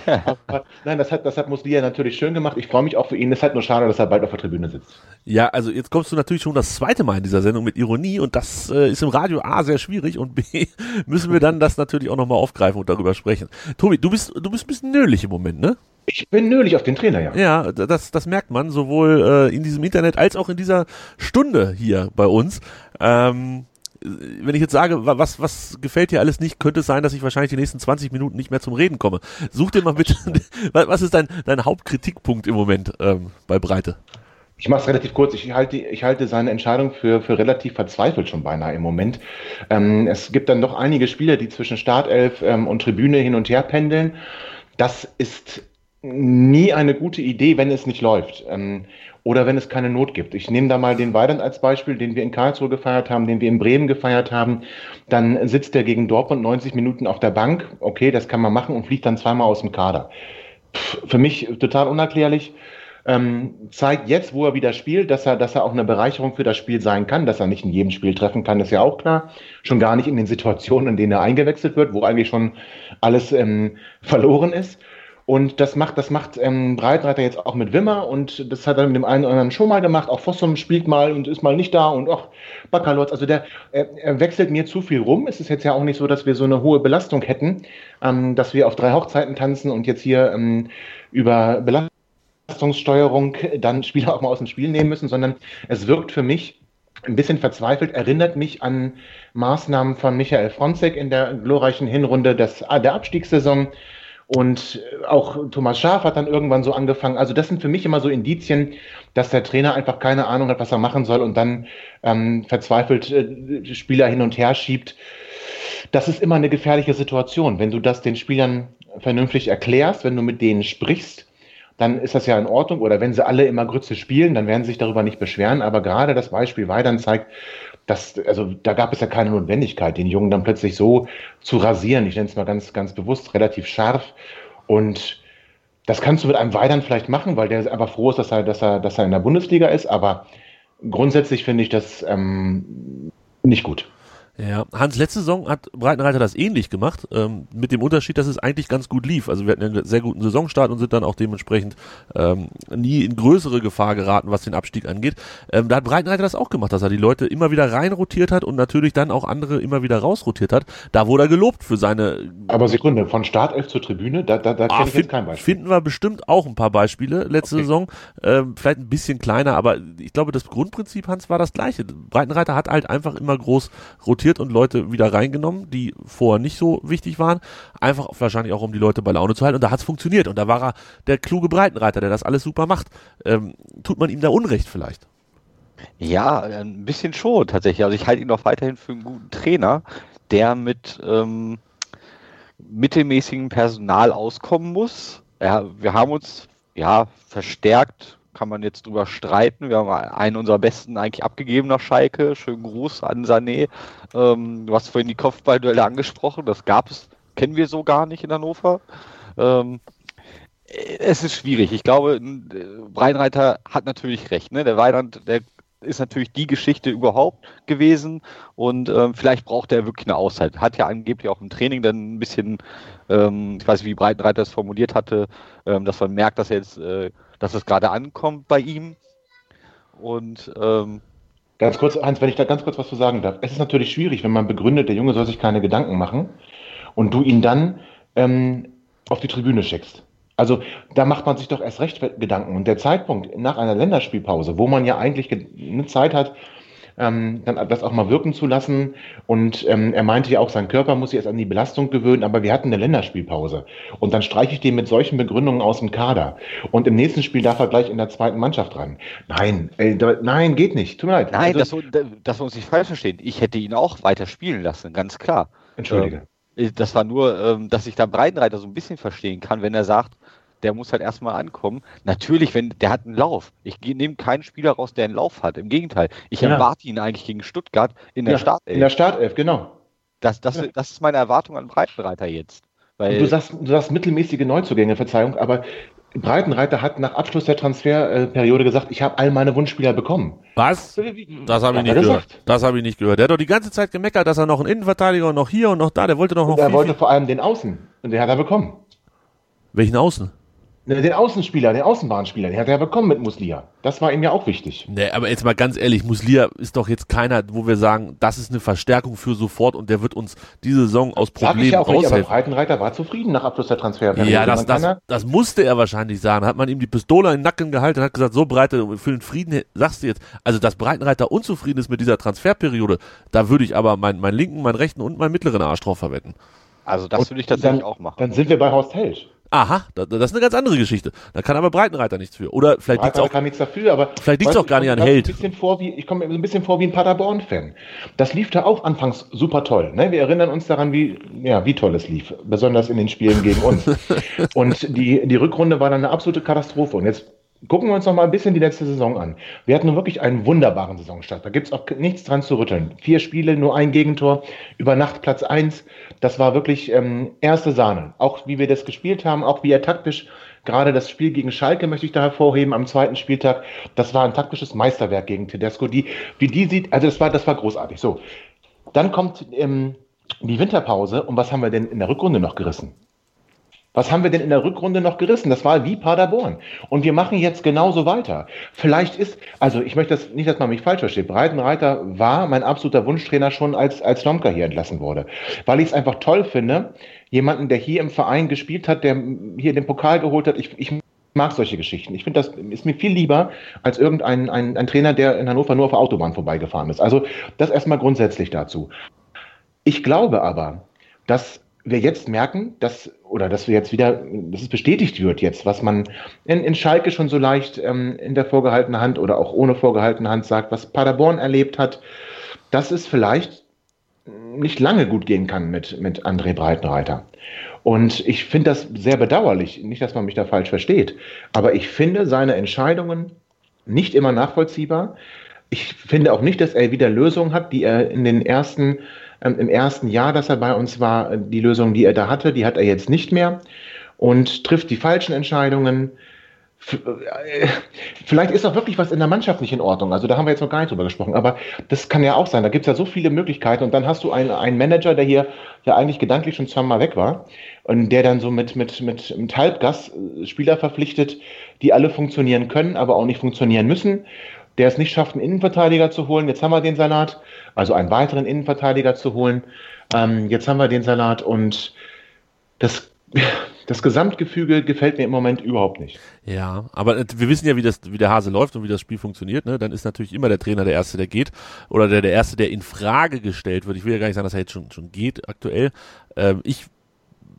D: [LAUGHS] Aber, nein, das hat, das hat Muslia natürlich schön gemacht. Ich freue mich auch für ihn. Es ist halt nur schade, dass er bald auf der Tribüne sitzt.
B: Ja, also jetzt kommst du natürlich schon das zweite Mal in dieser Sendung mit Ironie und das äh, ist im Radio A sehr schwierig und B [LAUGHS] müssen wir dann das natürlich auch nochmal aufgreifen und darüber sprechen. Tobi, du bist, du bist ein bisschen nölig im Moment, ne?
D: Ich bin nölig auf den Trainer, ja.
B: Ja, das, das merkt man sowohl äh, in diesem Internet als auch in dieser Stunde hier bei uns. Ähm, wenn ich jetzt sage, was, was gefällt dir alles nicht, könnte es sein, dass ich wahrscheinlich die nächsten 20 Minuten nicht mehr zum Reden komme. Such dir mal bitte, [LAUGHS] was ist dein, dein Hauptkritikpunkt im Moment ähm, bei Breite?
D: Ich mache es relativ kurz. Ich halte, ich halte seine Entscheidung für, für relativ verzweifelt schon beinahe im Moment. Ähm, es gibt dann doch einige Spieler, die zwischen Startelf ähm, und Tribüne hin und her pendeln. Das ist nie eine gute Idee, wenn es nicht läuft. Ähm, oder wenn es keine Not gibt. Ich nehme da mal den Weidand als Beispiel, den wir in Karlsruhe gefeiert haben, den wir in Bremen gefeiert haben. Dann sitzt er gegen Dortmund 90 Minuten auf der Bank. Okay, das kann man machen und fliegt dann zweimal aus dem Kader. Pff, für mich total unerklärlich. Ähm, zeigt jetzt, wo er wieder spielt, dass er, dass er auch eine Bereicherung für das Spiel sein kann, dass er nicht in jedem Spiel treffen kann, ist ja auch klar. Schon gar nicht in den Situationen, in denen er eingewechselt wird, wo eigentlich schon alles ähm, verloren ist. Und das macht, das macht ähm, Breitreiter jetzt auch mit Wimmer und das hat er mit dem einen oder anderen schon mal gemacht. Auch Fossum spielt mal und ist mal nicht da und auch Bakalotz. Also der er, er wechselt mir zu viel rum. Es ist jetzt ja auch nicht so, dass wir so eine hohe Belastung hätten, ähm, dass wir auf drei Hochzeiten tanzen und jetzt hier ähm, über Belastungssteuerung dann Spieler auch mal aus dem Spiel nehmen müssen, sondern es wirkt für mich ein bisschen verzweifelt, erinnert mich an Maßnahmen von Michael Fronzek in der glorreichen Hinrunde des, der Abstiegssaison und auch Thomas Schaaf hat dann irgendwann so angefangen. Also das sind für mich immer so Indizien, dass der Trainer einfach keine Ahnung hat, was er machen soll und dann ähm, verzweifelt äh, Spieler hin und her schiebt. Das ist immer eine gefährliche Situation. Wenn du das den Spielern vernünftig erklärst, wenn du mit denen sprichst, dann ist das ja in Ordnung. Oder wenn sie alle immer Grütze spielen, dann werden sie sich darüber nicht beschweren. Aber gerade das Beispiel Weidern zeigt, das, also da gab es ja keine Notwendigkeit, den Jungen dann plötzlich so zu rasieren. Ich nenne es mal ganz, ganz bewusst, relativ scharf. Und das kannst du mit einem Weidern vielleicht machen, weil der einfach froh ist, dass er, dass er, dass er in der Bundesliga ist. Aber grundsätzlich finde ich das ähm, nicht gut.
B: Ja, Hans, letzte Saison hat Breitenreiter das ähnlich gemacht, ähm, mit dem Unterschied, dass es eigentlich ganz gut lief. Also wir hatten einen sehr guten Saisonstart und sind dann auch dementsprechend ähm, nie in größere Gefahr geraten, was den Abstieg angeht. Ähm, da hat Breitenreiter das auch gemacht, dass er die Leute immer wieder reinrotiert hat und natürlich dann auch andere immer wieder rausrotiert hat. Da wurde er gelobt für seine...
D: Aber Sekunde, von Startelf zur Tribüne, da, da, da kenne ah, ich jetzt kein Beispiel.
B: Finden wir bestimmt auch ein paar Beispiele letzte okay. Saison. Ähm, vielleicht ein bisschen kleiner, aber ich glaube, das Grundprinzip, Hans, war das gleiche. Breitenreiter hat halt einfach immer groß rotiert rotiert und Leute wieder reingenommen, die vorher nicht so wichtig waren. Einfach wahrscheinlich auch, um die Leute bei Laune zu halten. Und da hat es funktioniert. Und da war er der kluge Breitenreiter, der das alles super macht. Ähm, tut man ihm da Unrecht vielleicht?
C: Ja, ein bisschen schon tatsächlich. Also ich halte ihn auch weiterhin für einen guten Trainer, der mit ähm, mittelmäßigem Personal auskommen muss. Ja, wir haben uns ja verstärkt kann man jetzt drüber streiten. Wir haben einen unserer besten eigentlich abgegeben nach Schalke. Schönen Gruß an Sané. Ähm, du hast vorhin die Kopfballduelle angesprochen. Das gab es, kennen wir so gar nicht in Hannover. Ähm, es ist schwierig. Ich glaube, Breinreiter hat natürlich recht. Ne? Der Weiland, der ist natürlich die Geschichte überhaupt gewesen und ähm, vielleicht braucht er wirklich eine Auszeit. Hat ja angeblich auch im Training dann ein bisschen, ähm, ich weiß nicht, wie Breitenreiter es formuliert hatte, ähm, dass man merkt, dass er jetzt äh, dass es gerade ankommt bei ihm. Und ähm,
D: ganz kurz, Hans, wenn ich da ganz kurz was zu sagen darf. Es ist natürlich schwierig, wenn man begründet, der Junge soll sich keine Gedanken machen und du ihn dann ähm, auf die Tribüne schickst. Also da macht man sich doch erst recht Gedanken. Und der Zeitpunkt nach einer Länderspielpause, wo man ja eigentlich eine Zeit hat, ähm, dann das auch mal wirken zu lassen. Und ähm, er meinte ja auch, sein Körper muss sich erst an die Belastung gewöhnen, aber wir hatten eine Länderspielpause. Und dann streiche ich den mit solchen Begründungen aus dem Kader. Und im nächsten Spiel darf er gleich in der zweiten Mannschaft ran. Nein, äh, nein, geht nicht. Tut mir leid.
C: Nein, also, das, dass wir uns nicht falsch verstehen. Ich hätte ihn auch weiter spielen lassen, ganz klar.
D: Entschuldige.
C: Ähm, das war nur, ähm, dass ich da Breitenreiter so ein bisschen verstehen kann, wenn er sagt, der muss halt erstmal ankommen. Natürlich, wenn der hat einen Lauf. Ich nehme keinen Spieler raus, der einen Lauf hat. Im Gegenteil, ich ja. erwarte ihn eigentlich gegen Stuttgart in der ja, Startelf.
D: In der Startelf, genau.
C: Das, das, ja. das ist meine Erwartung an Breitenreiter jetzt.
D: Weil du sagst, du sagst mittelmäßige Neuzugänge, Verzeihung, aber Breitenreiter hat nach Abschluss der Transferperiode gesagt, ich habe all meine Wunschspieler bekommen.
B: Was? Das habe ich nicht gehört. Das habe ich nicht gehört. Der hat doch die ganze Zeit gemeckert, dass er noch einen Innenverteidiger und noch hier und noch da, der wollte doch noch. Und
D: er wollte vor allem den Außen und den hat er bekommen.
B: Welchen Außen?
D: Den Außenspieler, den Außenbahnspieler, den hat er bekommen mit Muslia. Das war ihm ja auch wichtig.
B: Nee, aber jetzt mal ganz ehrlich, Muslia ist doch jetzt keiner, wo wir sagen, das ist eine Verstärkung für sofort und der wird uns diese Saison aus Problemen Sag ich ja auch
D: nicht, aber Breitenreiter war zufrieden nach Abschluss der Transferperiode.
B: Ja, das, das, das musste er wahrscheinlich sagen. Hat man ihm die Pistole in den Nacken gehalten und hat gesagt, so Breite, für den Frieden sagst du jetzt. Also, dass Breitenreiter unzufrieden ist mit dieser Transferperiode, da würde ich aber meinen, meinen linken, meinen rechten und meinen mittleren Arsch drauf verwetten.
C: Also, das würde ich tatsächlich dann, auch machen.
D: Dann sind wir bei Horst Held.
B: Aha, das ist eine ganz andere Geschichte. Da kann aber Breitenreiter nichts für. Oder vielleicht liegt es auch
D: kann nichts dafür, aber
B: vielleicht liegt es auch gar nicht an Held.
D: Ein bisschen vor wie, ich komme mir so ein bisschen vor wie ein Paderborn-Fan. Das lief da auch anfangs super toll. Ne? Wir erinnern uns daran, wie ja wie toll es lief, besonders in den Spielen gegen uns. [LAUGHS] Und die die Rückrunde war dann eine absolute Katastrophe. Und jetzt gucken wir uns noch mal ein bisschen die letzte Saison an. Wir hatten wirklich einen wunderbaren Saisonstart. Da gibt es auch nichts dran zu rütteln. Vier Spiele, nur ein Gegentor, über Nacht Platz eins. Das war wirklich ähm, erste Sahne. Auch wie wir das gespielt haben, auch wie er taktisch, gerade das Spiel gegen Schalke möchte ich da hervorheben am zweiten Spieltag. Das war ein taktisches Meisterwerk gegen Tedesco. Die, wie die sieht, also das war, das war großartig. So. Dann kommt ähm, die Winterpause und was haben wir denn in der Rückrunde noch gerissen? Was haben wir denn in der Rückrunde noch gerissen? Das war wie Paderborn. Und wir machen jetzt genauso weiter. Vielleicht ist, also ich möchte das nicht, dass man mich falsch versteht. Breitenreiter war mein absoluter Wunschtrainer schon, als, als Lomka hier entlassen wurde. Weil ich es einfach toll finde, jemanden, der hier im Verein gespielt hat, der hier den Pokal geholt hat. Ich, ich mag solche Geschichten. Ich finde, das ist mir viel lieber als irgendein ein, ein Trainer, der in Hannover nur auf der Autobahn vorbeigefahren ist. Also das erstmal grundsätzlich dazu. Ich glaube aber, dass wir jetzt merken, dass, oder dass wir jetzt wieder, dass es bestätigt wird jetzt, was man in, in Schalke schon so leicht ähm, in der vorgehaltenen Hand oder auch ohne vorgehaltene Hand sagt, was Paderborn erlebt hat, dass es vielleicht nicht lange gut gehen kann mit, mit André Breitenreiter. Und ich finde das sehr bedauerlich, nicht, dass man mich da falsch versteht, aber ich finde seine Entscheidungen nicht immer nachvollziehbar. Ich finde auch nicht, dass er wieder Lösungen hat, die er in den ersten ähm, im ersten Jahr, dass er bei uns war, die Lösung, die er da hatte, die hat er jetzt nicht mehr und trifft die falschen Entscheidungen. Äh, vielleicht ist auch wirklich was in der Mannschaft nicht in Ordnung. Also da haben wir jetzt noch gar nicht drüber gesprochen. Aber das kann ja auch sein. Da gibt es ja so viele Möglichkeiten. Und dann hast du einen, einen Manager, der hier ja eigentlich gedanklich schon zweimal weg war und der dann so mit, mit, mit, mit Halbgas äh, Spieler verpflichtet, die alle funktionieren können, aber auch nicht funktionieren müssen der es nicht schafft, einen Innenverteidiger zu holen. Jetzt haben wir den Salat, also einen weiteren Innenverteidiger zu holen. Ähm, jetzt haben wir den Salat und das, [LAUGHS] das Gesamtgefüge gefällt mir im Moment überhaupt nicht.
B: Ja, aber wir wissen ja, wie, das, wie der Hase läuft und wie das Spiel funktioniert. Ne? Dann ist natürlich immer der Trainer der Erste, der geht. Oder der, der Erste, der in Frage gestellt wird. Ich will ja gar nicht sagen, dass er jetzt schon, schon geht aktuell. Ähm, ich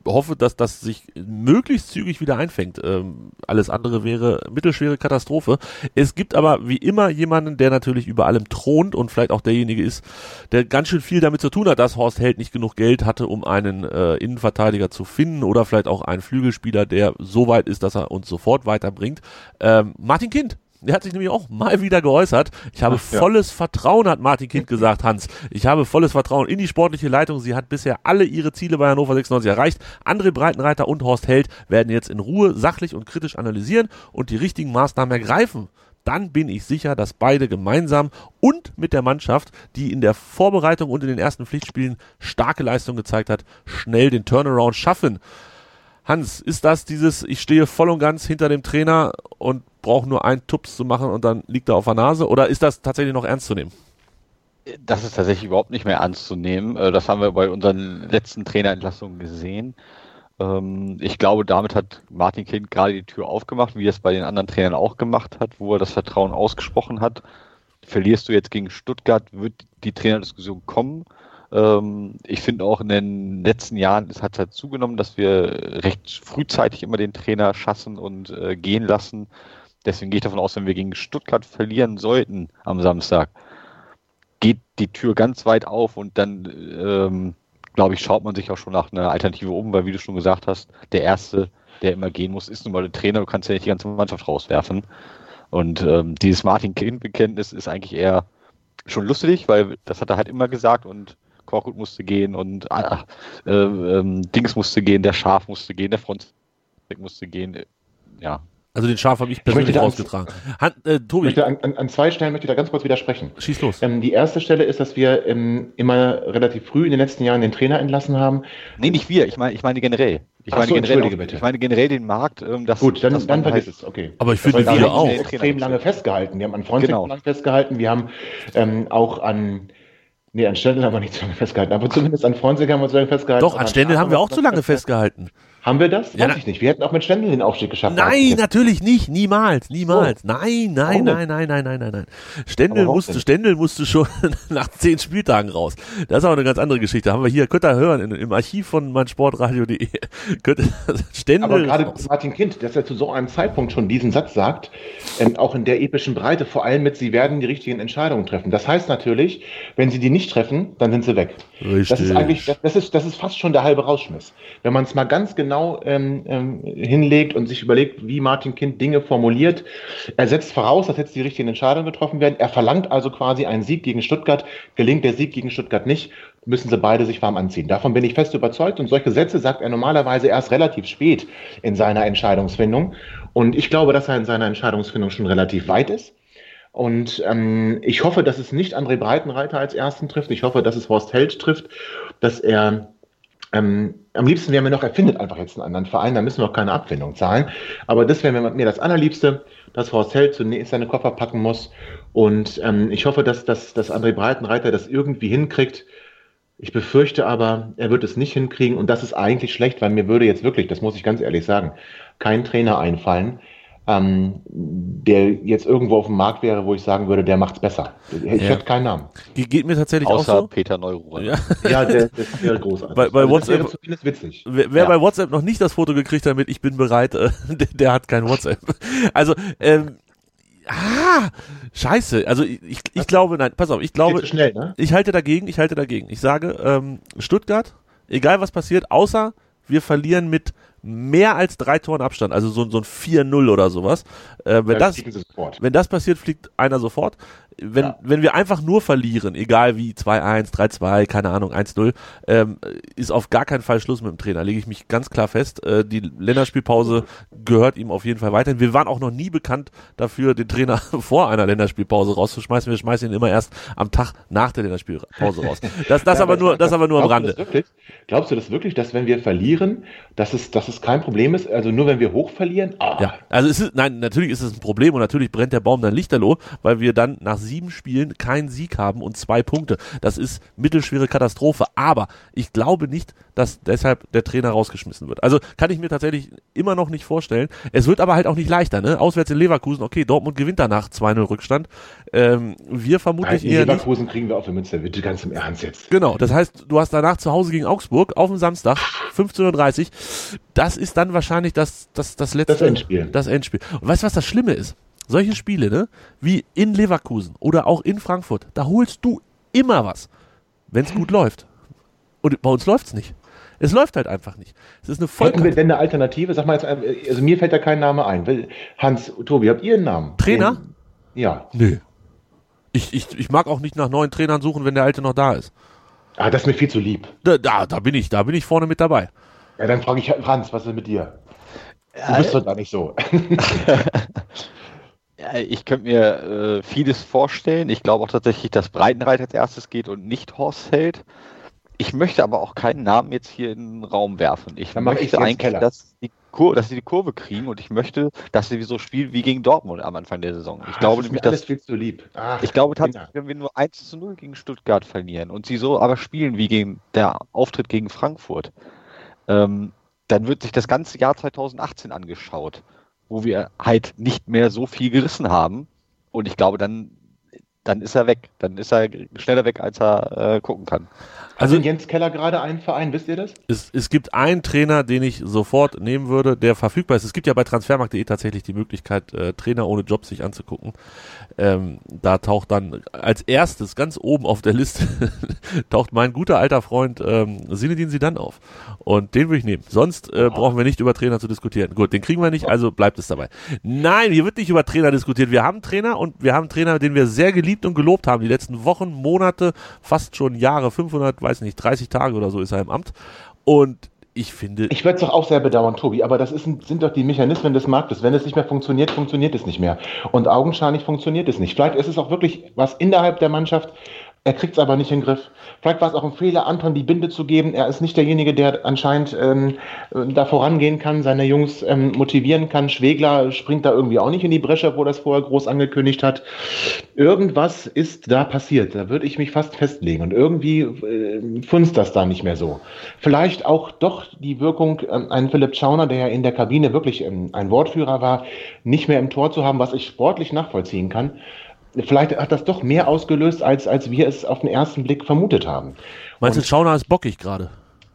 B: hoffe, dass das sich möglichst zügig wieder einfängt. Ähm, alles andere wäre mittelschwere Katastrophe. Es gibt aber wie immer jemanden, der natürlich über allem thront und vielleicht auch derjenige ist, der ganz schön viel damit zu tun hat, dass Horst Held nicht genug Geld hatte, um einen äh, Innenverteidiger zu finden oder vielleicht auch einen Flügelspieler, der so weit ist, dass er uns sofort weiterbringt. Ähm, Martin Kind der hat sich nämlich auch mal wieder geäußert. Ich habe Ach, ja. volles Vertrauen, hat Martin Kind [LAUGHS] gesagt, Hans. Ich habe volles Vertrauen in die sportliche Leitung. Sie hat bisher alle ihre Ziele bei Hannover 96 erreicht. André Breitenreiter und Horst Held werden jetzt in Ruhe sachlich und kritisch analysieren und die richtigen Maßnahmen ergreifen dann bin ich sicher, dass beide gemeinsam und mit der Mannschaft, die in der Vorbereitung und in den ersten Pflichtspielen starke Leistung gezeigt hat, schnell den Turnaround schaffen. Hans, ist das dieses, ich stehe voll und ganz hinter dem Trainer und braucht nur einen Tups zu machen und dann liegt er auf der Nase? Oder ist das tatsächlich noch ernst zu nehmen?
C: Das ist tatsächlich überhaupt nicht mehr ernst zu nehmen. Äh, das haben wir bei unseren letzten Trainerentlassungen gesehen. Ähm, ich glaube, damit hat Martin Kind gerade die Tür aufgemacht, wie er es bei den anderen Trainern auch gemacht hat, wo er das Vertrauen ausgesprochen hat. verlierst du jetzt gegen Stuttgart, wird die Trainerdiskussion kommen. Ähm, ich finde auch in den letzten Jahren es hat halt zugenommen, dass wir recht frühzeitig immer den Trainer schassen und äh, gehen lassen. Deswegen gehe ich davon aus, wenn wir gegen Stuttgart verlieren sollten am Samstag, geht die Tür ganz weit auf und dann, ähm, glaube ich, schaut man sich auch schon nach einer Alternative um, weil wie du schon gesagt hast, der Erste, der immer gehen muss, ist nun mal der Trainer. Du kannst ja nicht die ganze Mannschaft rauswerfen. Und ähm, dieses Martin-Kind-Bekenntnis ist eigentlich eher schon lustig, weil das hat er halt immer gesagt und Korkut musste gehen und ah, äh, äh, Dings musste gehen, der Schaf musste gehen, der Front musste gehen. Ja.
B: Also den Schaf habe ich persönlich
D: ich
B: rausgetragen. Han, äh, Tobi.
D: Möchte an, an, an, zwei Stellen möchte ich da ganz kurz widersprechen.
B: Schieß los.
D: Ähm, die erste Stelle ist, dass wir ähm, immer relativ früh in den letzten Jahren den Trainer entlassen haben.
C: Nee, nicht wir, ich meine ich meine generell. Ich meine,
D: so,
C: generell,
D: auch, bitte.
C: ich meine generell den Markt. Ähm, das,
D: Gut, dann,
C: das
D: dann vergiss es, okay.
B: Aber ich finde, wir auch.
D: extrem lange festgehalten. Wir haben an Frontex genau. lang festgehalten. Wir haben ähm, auch an Nee, an Stendel haben wir nicht so lange festgehalten, aber zumindest an Freundsick haben wir so lange festgehalten.
B: Doch, an Stendel haben wir auch zu lange festgehalten.
D: Haben wir das? Ja, Weiß ich nicht. Wir hätten auch mit Stendel den Aufstieg geschafft.
B: Nein, natürlich nicht. Niemals. Niemals. So. Nein, nein, nein, nein, nein, nein, nein, nein. Stendel musste, Stendel musste schon [LAUGHS] nach zehn Spieltagen raus. Das ist aber eine ganz andere Geschichte. Haben wir hier, könnt ihr hören, in, im Archiv von meinsportradio.de. [LAUGHS] [LAUGHS]
D: Stendel. Aber gerade Martin Kind, dass er zu so einem Zeitpunkt schon diesen Satz sagt, ähm, auch in der epischen Breite, vor allem mit, sie werden die richtigen Entscheidungen treffen. Das heißt natürlich, wenn sie die nicht treffen, dann sind sie weg. Richtig. Das ist eigentlich, das, das ist, das ist fast schon der halbe Rausschmiss. Wenn man es mal ganz genau genau ähm, ähm, hinlegt und sich überlegt, wie Martin Kind Dinge formuliert. Er setzt voraus, dass jetzt die richtigen Entscheidungen getroffen werden. Er verlangt also quasi einen Sieg gegen Stuttgart. Gelingt der Sieg gegen Stuttgart nicht, müssen sie beide sich warm anziehen. Davon bin ich fest überzeugt. Und solche Sätze sagt er normalerweise erst relativ spät in seiner Entscheidungsfindung. Und ich glaube, dass er in seiner Entscheidungsfindung schon relativ weit ist. Und ähm, ich hoffe, dass es nicht André Breitenreiter als ersten trifft. Ich hoffe, dass es Horst Held trifft, dass er ähm, am liebsten wäre mir noch, er findet einfach jetzt einen anderen Verein, da müssen wir auch keine Abfindung zahlen. Aber das wäre mir das Allerliebste, dass Horst Held zunächst seine Koffer packen muss. Und ähm, ich hoffe, dass, dass, dass André Breitenreiter das irgendwie hinkriegt. Ich befürchte aber, er wird es nicht hinkriegen. Und das ist eigentlich schlecht, weil mir würde jetzt wirklich, das muss ich ganz ehrlich sagen, kein Trainer einfallen, ähm, der jetzt irgendwo auf dem Markt wäre, wo ich sagen würde, der macht's besser. Ich ja. hätte keinen Namen.
B: Die geht mir tatsächlich
C: Außer
B: auch so.
C: Peter Neuruhr.
B: Ja,
D: ja der, das wäre großartig.
B: Bei, bei
D: also
B: WhatsApp,
D: zumindest witzig.
B: Wer, wer ja. bei WhatsApp noch nicht das Foto gekriegt hat mit Ich bin bereit, äh, [LAUGHS] der, der, hat kein WhatsApp. Also, ähm, Ah, scheiße. Also ich, ich, ich glaube, nein, pass auf, ich glaube,
D: schnell, ne?
B: ich halte dagegen, ich halte dagegen. Ich sage, ähm, Stuttgart, egal was passiert, außer wir verlieren mit mehr als drei Toren Abstand, also so, so ein 4-0 oder sowas. Äh, wenn, das, wenn das passiert, fliegt einer sofort wenn, ja. wenn wir einfach nur verlieren, egal wie 2-1, 3-2, keine Ahnung, 1-0, ähm, ist auf gar keinen Fall Schluss mit dem Trainer, lege ich mich ganz klar fest. Äh, die Länderspielpause gehört ihm auf jeden Fall weiterhin. Wir waren auch noch nie bekannt dafür, den Trainer [LAUGHS] vor einer Länderspielpause rauszuschmeißen. Wir schmeißen ihn immer erst am Tag nach der Länderspielpause raus. Das, das [LAUGHS] ja, aber nur, das aber nur am Rande.
D: Glaubst du das wirklich, dass wenn wir verlieren, dass es, dass es kein Problem ist? Also nur wenn wir hoch verlieren?
B: Ah. Ja, also es ist, nein, natürlich ist es ein Problem und natürlich brennt der Baum dann lichterloh, weil wir dann nach sieben Spielen keinen Sieg haben und zwei Punkte. Das ist mittelschwere Katastrophe. Aber ich glaube nicht, dass deshalb der Trainer rausgeschmissen wird. Also kann ich mir tatsächlich immer noch nicht vorstellen. Es wird aber halt auch nicht leichter. Ne? Auswärts in Leverkusen, okay, Dortmund gewinnt danach 2-0 Rückstand. Ähm, wir vermutlich Nein,
D: eher Leverkusen kriegen wir auch für Münster, bitte ganz im Ernst jetzt.
B: Genau, das heißt, du hast danach zu Hause gegen Augsburg auf dem Samstag 15.30 Uhr. Das ist dann wahrscheinlich das, das, das letzte.
D: Das Endspiel.
B: Das Endspiel. Und weißt du, was das Schlimme ist? solche Spiele, ne, wie in Leverkusen oder auch in Frankfurt, da holst du immer was, wenn es gut läuft. Und bei uns läuft es nicht. Es läuft halt einfach nicht. Es ist eine
D: Hätten wir denn eine Alternative? Sag mal jetzt, also mir fällt da kein Name ein. Hans, Tobi, habt ihr einen Namen?
B: Trainer?
D: Den, ja.
B: Nö. Ich, ich, ich mag auch nicht nach neuen Trainern suchen, wenn der alte noch da ist.
D: Ah, das ist mir viel zu lieb.
B: Da, da, da bin ich, da bin ich vorne mit dabei.
D: Ja, dann frage ich Hans, was ist mit dir? Du bist doch da nicht so. [LAUGHS]
C: Ja, ich könnte mir äh, vieles vorstellen. Ich glaube auch tatsächlich, dass Breitenreiter als erstes geht und nicht Horst Held. Ich möchte aber auch keinen Namen jetzt hier in den Raum werfen. Ich
D: Dann
C: möchte
D: ich
C: eigentlich, dass, die Kur dass sie die Kurve kriegen und ich möchte, dass sie so spielen wie gegen Dortmund am Anfang der Saison. Ich Ach, glaube nämlich, dass.
D: Viel zu lieb.
C: Ach, ich glaube tatsächlich, wenn wir nur 1 zu 0 gegen Stuttgart verlieren und sie so aber spielen wie gegen der Auftritt gegen Frankfurt, ähm, dann wird sich das ganze Jahr 2018 angeschaut wo wir halt nicht mehr so viel gerissen haben. Und ich glaube, dann dann ist er weg. Dann ist er schneller weg, als er äh, gucken kann.
D: Also Jens Keller gerade einen Verein, wisst ihr das?
B: Es, es gibt einen Trainer, den ich sofort nehmen würde, der verfügbar ist. Es gibt ja bei transfermarkt.de tatsächlich die Möglichkeit, äh, Trainer ohne Job sich anzugucken. Ähm, da taucht dann als erstes ganz oben auf der Liste [LAUGHS] taucht mein guter alter Freund ähm, Sinedin Sidan auf. Und den würde ich nehmen. Sonst äh, brauchen wir nicht über Trainer zu diskutieren. Gut, den kriegen wir nicht, also bleibt es dabei. Nein, hier wird nicht über Trainer diskutiert. Wir haben Trainer und wir haben Trainer, den wir sehr geliebt und gelobt haben. Die letzten Wochen, Monate, fast schon Jahre, 500, weiß nicht, 30 Tage oder so ist er im Amt. Und ich finde.
D: Ich würde es doch auch sehr bedauern, Tobi, aber das ist, sind doch die Mechanismen des Marktes. Wenn es nicht mehr funktioniert, funktioniert es nicht mehr. Und augenscheinlich funktioniert es nicht. Vielleicht ist es auch wirklich was innerhalb der Mannschaft, er kriegt es aber nicht in den Griff. Vielleicht war es auch ein Fehler, Anton die Binde zu geben. Er ist nicht derjenige, der anscheinend ähm, da vorangehen kann, seine Jungs ähm, motivieren kann. Schwegler springt da irgendwie auch nicht in die Bresche, wo das vorher groß angekündigt hat. Irgendwas ist da passiert. Da würde ich mich fast festlegen. Und irgendwie äh, funzt das da nicht mehr so. Vielleicht auch doch die Wirkung, ähm, einen Philipp Schauner, der ja in der Kabine wirklich ähm, ein Wortführer war, nicht mehr im Tor zu haben, was ich sportlich nachvollziehen kann vielleicht hat das doch mehr ausgelöst, als, als wir es auf den ersten Blick vermutet haben.
B: Meinst du, Schauner ist bockig gerade?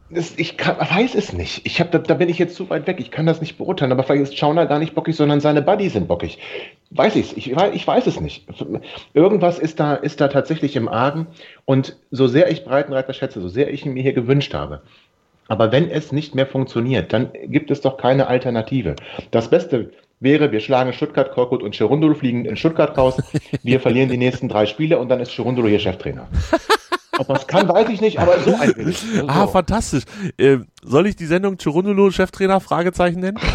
D: ich kann, weiß es nicht. Ich hab, da, da, bin ich jetzt zu weit weg. Ich kann das nicht beurteilen. Aber vielleicht ist Schauner gar nicht bockig, sondern seine Buddies sind bockig. Weiß ich's. Ich, ich weiß es nicht. Irgendwas ist da, ist da tatsächlich im Argen. Und so sehr ich Breitenreiter schätze, so sehr ich ihn mir hier gewünscht habe. Aber wenn es nicht mehr funktioniert, dann gibt es doch keine Alternative. Das Beste, wäre, wir schlagen Stuttgart, Korkut und Cherundolo fliegen in Stuttgart raus. Wir verlieren die nächsten drei Spiele und dann ist Cherundolo hier Cheftrainer. [LAUGHS] Ob es kann, weiß ich nicht, aber so ein Bild. So.
B: Ah, fantastisch. Ähm, soll ich die Sendung Chirundolo Cheftrainer Fragezeichen nennen? [LAUGHS]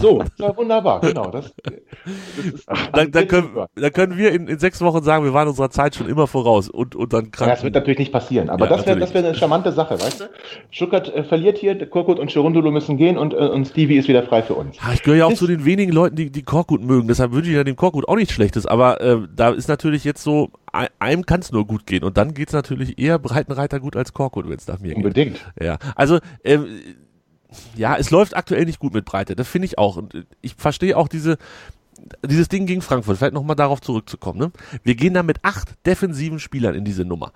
D: So, ja, wunderbar, genau. Das,
B: das ist dann, dann, können, dann können wir in, in sechs Wochen sagen, wir waren unserer Zeit schon immer voraus und, und dann
D: krank. Ja, das wird natürlich nicht passieren, aber ja, das wäre wär eine charmante Sache, weißt du? Stuttgart äh, verliert hier, Korkut und Chirundolo müssen gehen und, äh, und Stevie ist wieder frei für uns.
B: Ich gehöre ja auch ist, zu den wenigen Leuten, die, die Korkut mögen, deshalb wünsche ich ja dem Korkut auch nichts Schlechtes, aber äh, da ist natürlich jetzt so, einem kann es nur gut gehen und dann geht es natürlich eher Breitenreiter gut als Korkut, wenn es nach mir
D: Unbedingt.
B: geht. Unbedingt. Ja, also ähm, ja, es läuft aktuell nicht gut mit Breite, das finde ich auch. Und ich verstehe auch diese, dieses Ding gegen Frankfurt, vielleicht nochmal darauf zurückzukommen. Ne? Wir gehen da mit acht defensiven Spielern in diese Nummer.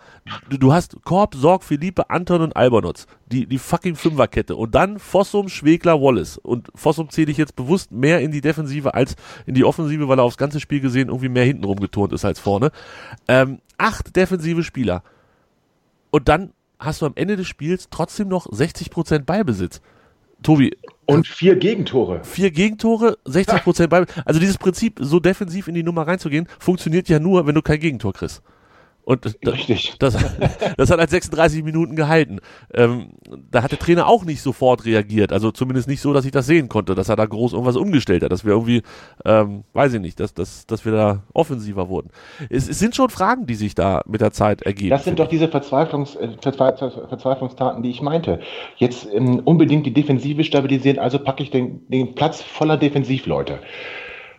B: Du, du hast Korb, Sorg, Philippe, Anton und Albernotz. Die, die fucking Fünferkette. Und dann Fossum, Schwegler, Wallace. Und Fossum zähle ich jetzt bewusst mehr in die Defensive als in die Offensive, weil er aufs ganze Spiel gesehen irgendwie mehr hinten rumgeturnt ist als vorne. Ähm, acht defensive Spieler. Und dann hast du am Ende des Spiels trotzdem noch 60% Ballbesitz. Tobi.
D: Und vier Gegentore.
B: Vier Gegentore, 60 Prozent bei. Also dieses Prinzip, so defensiv in die Nummer reinzugehen, funktioniert ja nur, wenn du kein Gegentor kriegst. Und das,
D: Richtig.
B: Das, das hat halt 36 Minuten gehalten. Ähm, da hat der Trainer auch nicht sofort reagiert. Also zumindest nicht so, dass ich das sehen konnte, dass er da groß irgendwas umgestellt hat, dass wir irgendwie, ähm, weiß ich nicht, dass, dass, dass wir da offensiver wurden. Es, es sind schon Fragen, die sich da mit der Zeit ergeben.
D: Das sind doch diese Verzweiflungs, äh, Verzweiflungstaten, die ich meinte. Jetzt ähm, unbedingt die Defensive stabilisieren, also packe ich den, den Platz voller Defensivleute.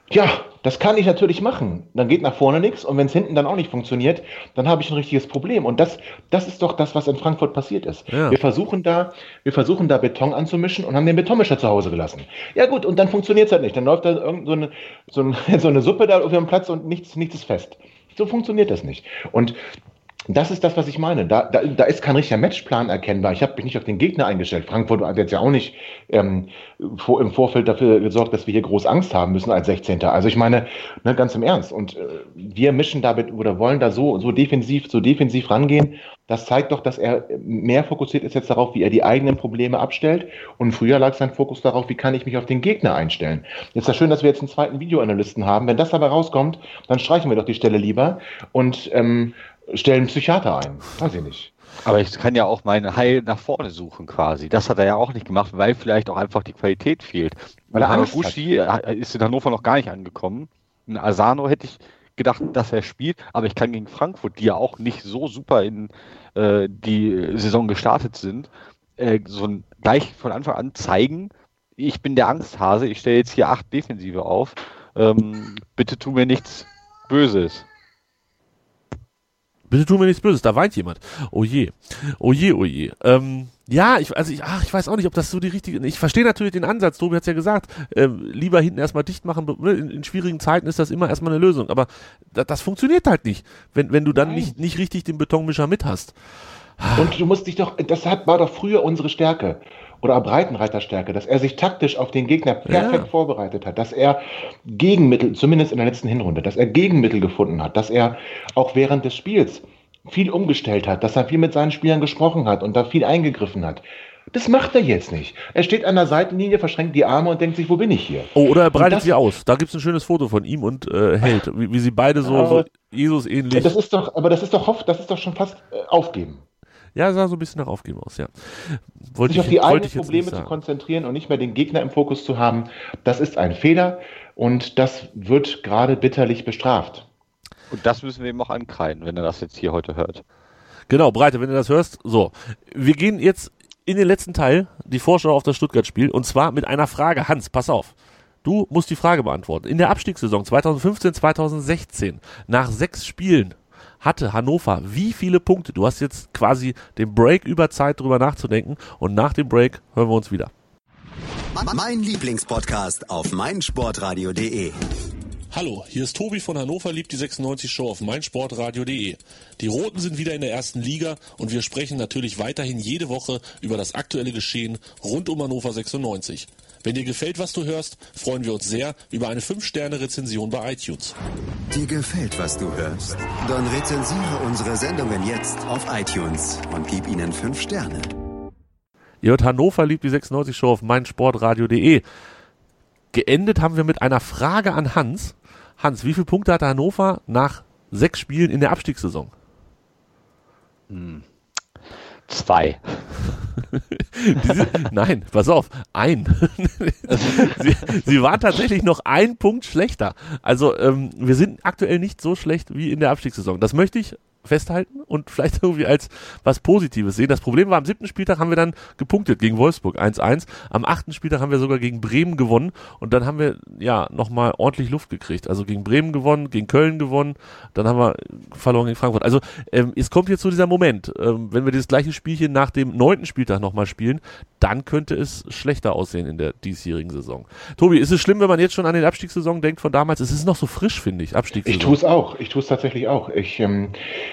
D: Ja, das kann ich natürlich machen. Dann geht nach vorne nichts und wenn es hinten dann auch nicht funktioniert, dann habe ich ein richtiges Problem. Und das, das ist doch das, was in Frankfurt passiert ist. Ja. Wir versuchen da, wir versuchen da Beton anzumischen und haben den Betonmischer zu Hause gelassen. Ja gut, und dann funktioniert es halt nicht. Dann läuft da irgend so eine, so eine, [LAUGHS] so eine Suppe da auf dem Platz und nichts, nichts ist fest. So funktioniert das nicht. Und das ist das, was ich meine. Da, da, da ist kein richtiger Matchplan erkennbar. Ich habe mich nicht auf den Gegner eingestellt. Frankfurt hat jetzt ja auch nicht ähm, vor, im Vorfeld dafür gesorgt, dass wir hier groß Angst haben müssen als 16. Also ich meine, ne, ganz im Ernst. Und äh, wir mischen damit oder wollen da so, so defensiv, so defensiv rangehen. Das zeigt doch, dass er mehr fokussiert ist jetzt darauf, wie er die eigenen Probleme abstellt. Und früher lag sein Fokus darauf, wie kann ich mich auf den Gegner einstellen. Ist ja schön, dass wir jetzt einen zweiten Videoanalysten haben. Wenn das dabei rauskommt, dann streichen wir doch die Stelle lieber und ähm, stellen Psychiater ein. Weiß ich nicht.
C: Aber ich kann ja auch meinen Heil nach vorne suchen quasi. Das hat er ja auch nicht gemacht, weil vielleicht auch einfach die Qualität fehlt. Weil Haraguchi ist in Hannover noch gar nicht angekommen. Ein Asano hätte ich gedacht, dass er spielt, aber ich kann gegen Frankfurt, die ja auch nicht so super in äh, die Saison gestartet sind, äh, so ein, gleich von Anfang an zeigen, ich bin der Angsthase, ich stelle jetzt hier acht Defensive auf. Ähm, bitte tu mir nichts Böses.
B: Bitte tu mir nichts Böses, da weint jemand. Oh je. Oh je, oh je. Ähm, ja, ich, also ich, ach, ich weiß auch nicht, ob das so die richtige. Ich verstehe natürlich den Ansatz, Tobi hat's ja gesagt, äh, lieber hinten erstmal dicht machen. Ne, in, in, schwierigen Zeiten ist das immer erstmal eine Lösung. Aber das, das funktioniert halt nicht, wenn, wenn du dann nicht, nicht richtig den Betonmischer mit hast.
D: Und du musst dich doch, das hat, war doch früher unsere Stärke oder Breitenreiterstärke, dass er sich taktisch auf den Gegner perfekt ja. vorbereitet hat, dass er Gegenmittel, zumindest in der letzten Hinrunde, dass er Gegenmittel gefunden hat, dass er auch während des Spiels viel umgestellt hat, dass er viel mit seinen Spielern gesprochen hat und da viel eingegriffen hat. Das macht er jetzt nicht. Er steht an der Seitenlinie, verschränkt die Arme und denkt sich, wo bin ich hier?
B: Oh, oder er breitet sie aus. Da gibt es ein schönes Foto von ihm und äh, Held, wie, wie, sie beide so, so Jesus ähnlich.
D: Das ist doch, aber das ist doch, das ist doch schon fast äh, aufgeben.
B: Ja, sah so ein bisschen nach Aufgeben aus, ja.
D: Wollte sich ich, auf die eigenen Probleme zu konzentrieren und nicht mehr den Gegner im Fokus zu haben, das ist ein Fehler und das wird gerade bitterlich bestraft.
C: Und das müssen wir ihm auch ankreiden, wenn er das jetzt hier heute hört.
B: Genau, Breite, wenn du das hörst. So, wir gehen jetzt in den letzten Teil, die Vorschau auf das Stuttgart-Spiel, und zwar mit einer Frage. Hans, pass auf. Du musst die Frage beantworten. In der Abstiegssaison 2015-2016, nach sechs Spielen, hatte Hannover wie viele Punkte? Du hast jetzt quasi den Break über Zeit drüber nachzudenken und nach dem Break hören wir uns wieder.
F: Mein Lieblingspodcast auf meinsportradio.de
B: Hallo, hier ist Tobi von Hannover liebt die 96 Show auf meinsportradio.de. Die Roten sind wieder in der ersten Liga und wir sprechen natürlich weiterhin jede Woche über das aktuelle Geschehen rund um Hannover 96. Wenn dir gefällt, was du hörst, freuen wir uns sehr über eine 5-Sterne-Rezension bei iTunes.
F: Dir gefällt, was du hörst? Dann rezensiere unsere Sendungen jetzt auf iTunes und gib ihnen 5 Sterne.
B: Ihr hört Hannover liebt die 96 Show auf meinsportradio.de. Geendet haben wir mit einer Frage an Hans. Hans, wie viele Punkte hatte Hannover nach sechs Spielen in der Abstiegssaison?
C: Hm. Zwei. [LAUGHS]
B: Diese, nein, pass auf, ein. [LAUGHS] sie, sie war tatsächlich noch ein Punkt schlechter. Also ähm, wir sind aktuell nicht so schlecht wie in der Abstiegssaison. Das möchte ich festhalten und vielleicht [LAUGHS] irgendwie als was Positives sehen. Das Problem war, am siebten Spieltag haben wir dann gepunktet gegen Wolfsburg 1-1. Am achten Spieltag haben wir sogar gegen Bremen gewonnen und dann haben wir ja nochmal ordentlich Luft gekriegt. Also gegen Bremen gewonnen, gegen Köln gewonnen, dann haben wir verloren gegen Frankfurt. Also ähm, es kommt jetzt zu dieser Moment, ähm, wenn wir dieses gleiche Spielchen nach dem neunten Spieltag nochmal spielen, dann könnte es schlechter aussehen in der diesjährigen Saison. Tobi, ist es schlimm, wenn man jetzt schon an den Abstiegssaison denkt von damals? Es ist noch so frisch, finde ich, Abstiegssaison.
D: Ich tue es auch. Ich tue es tatsächlich auch. Ich ähm, äh,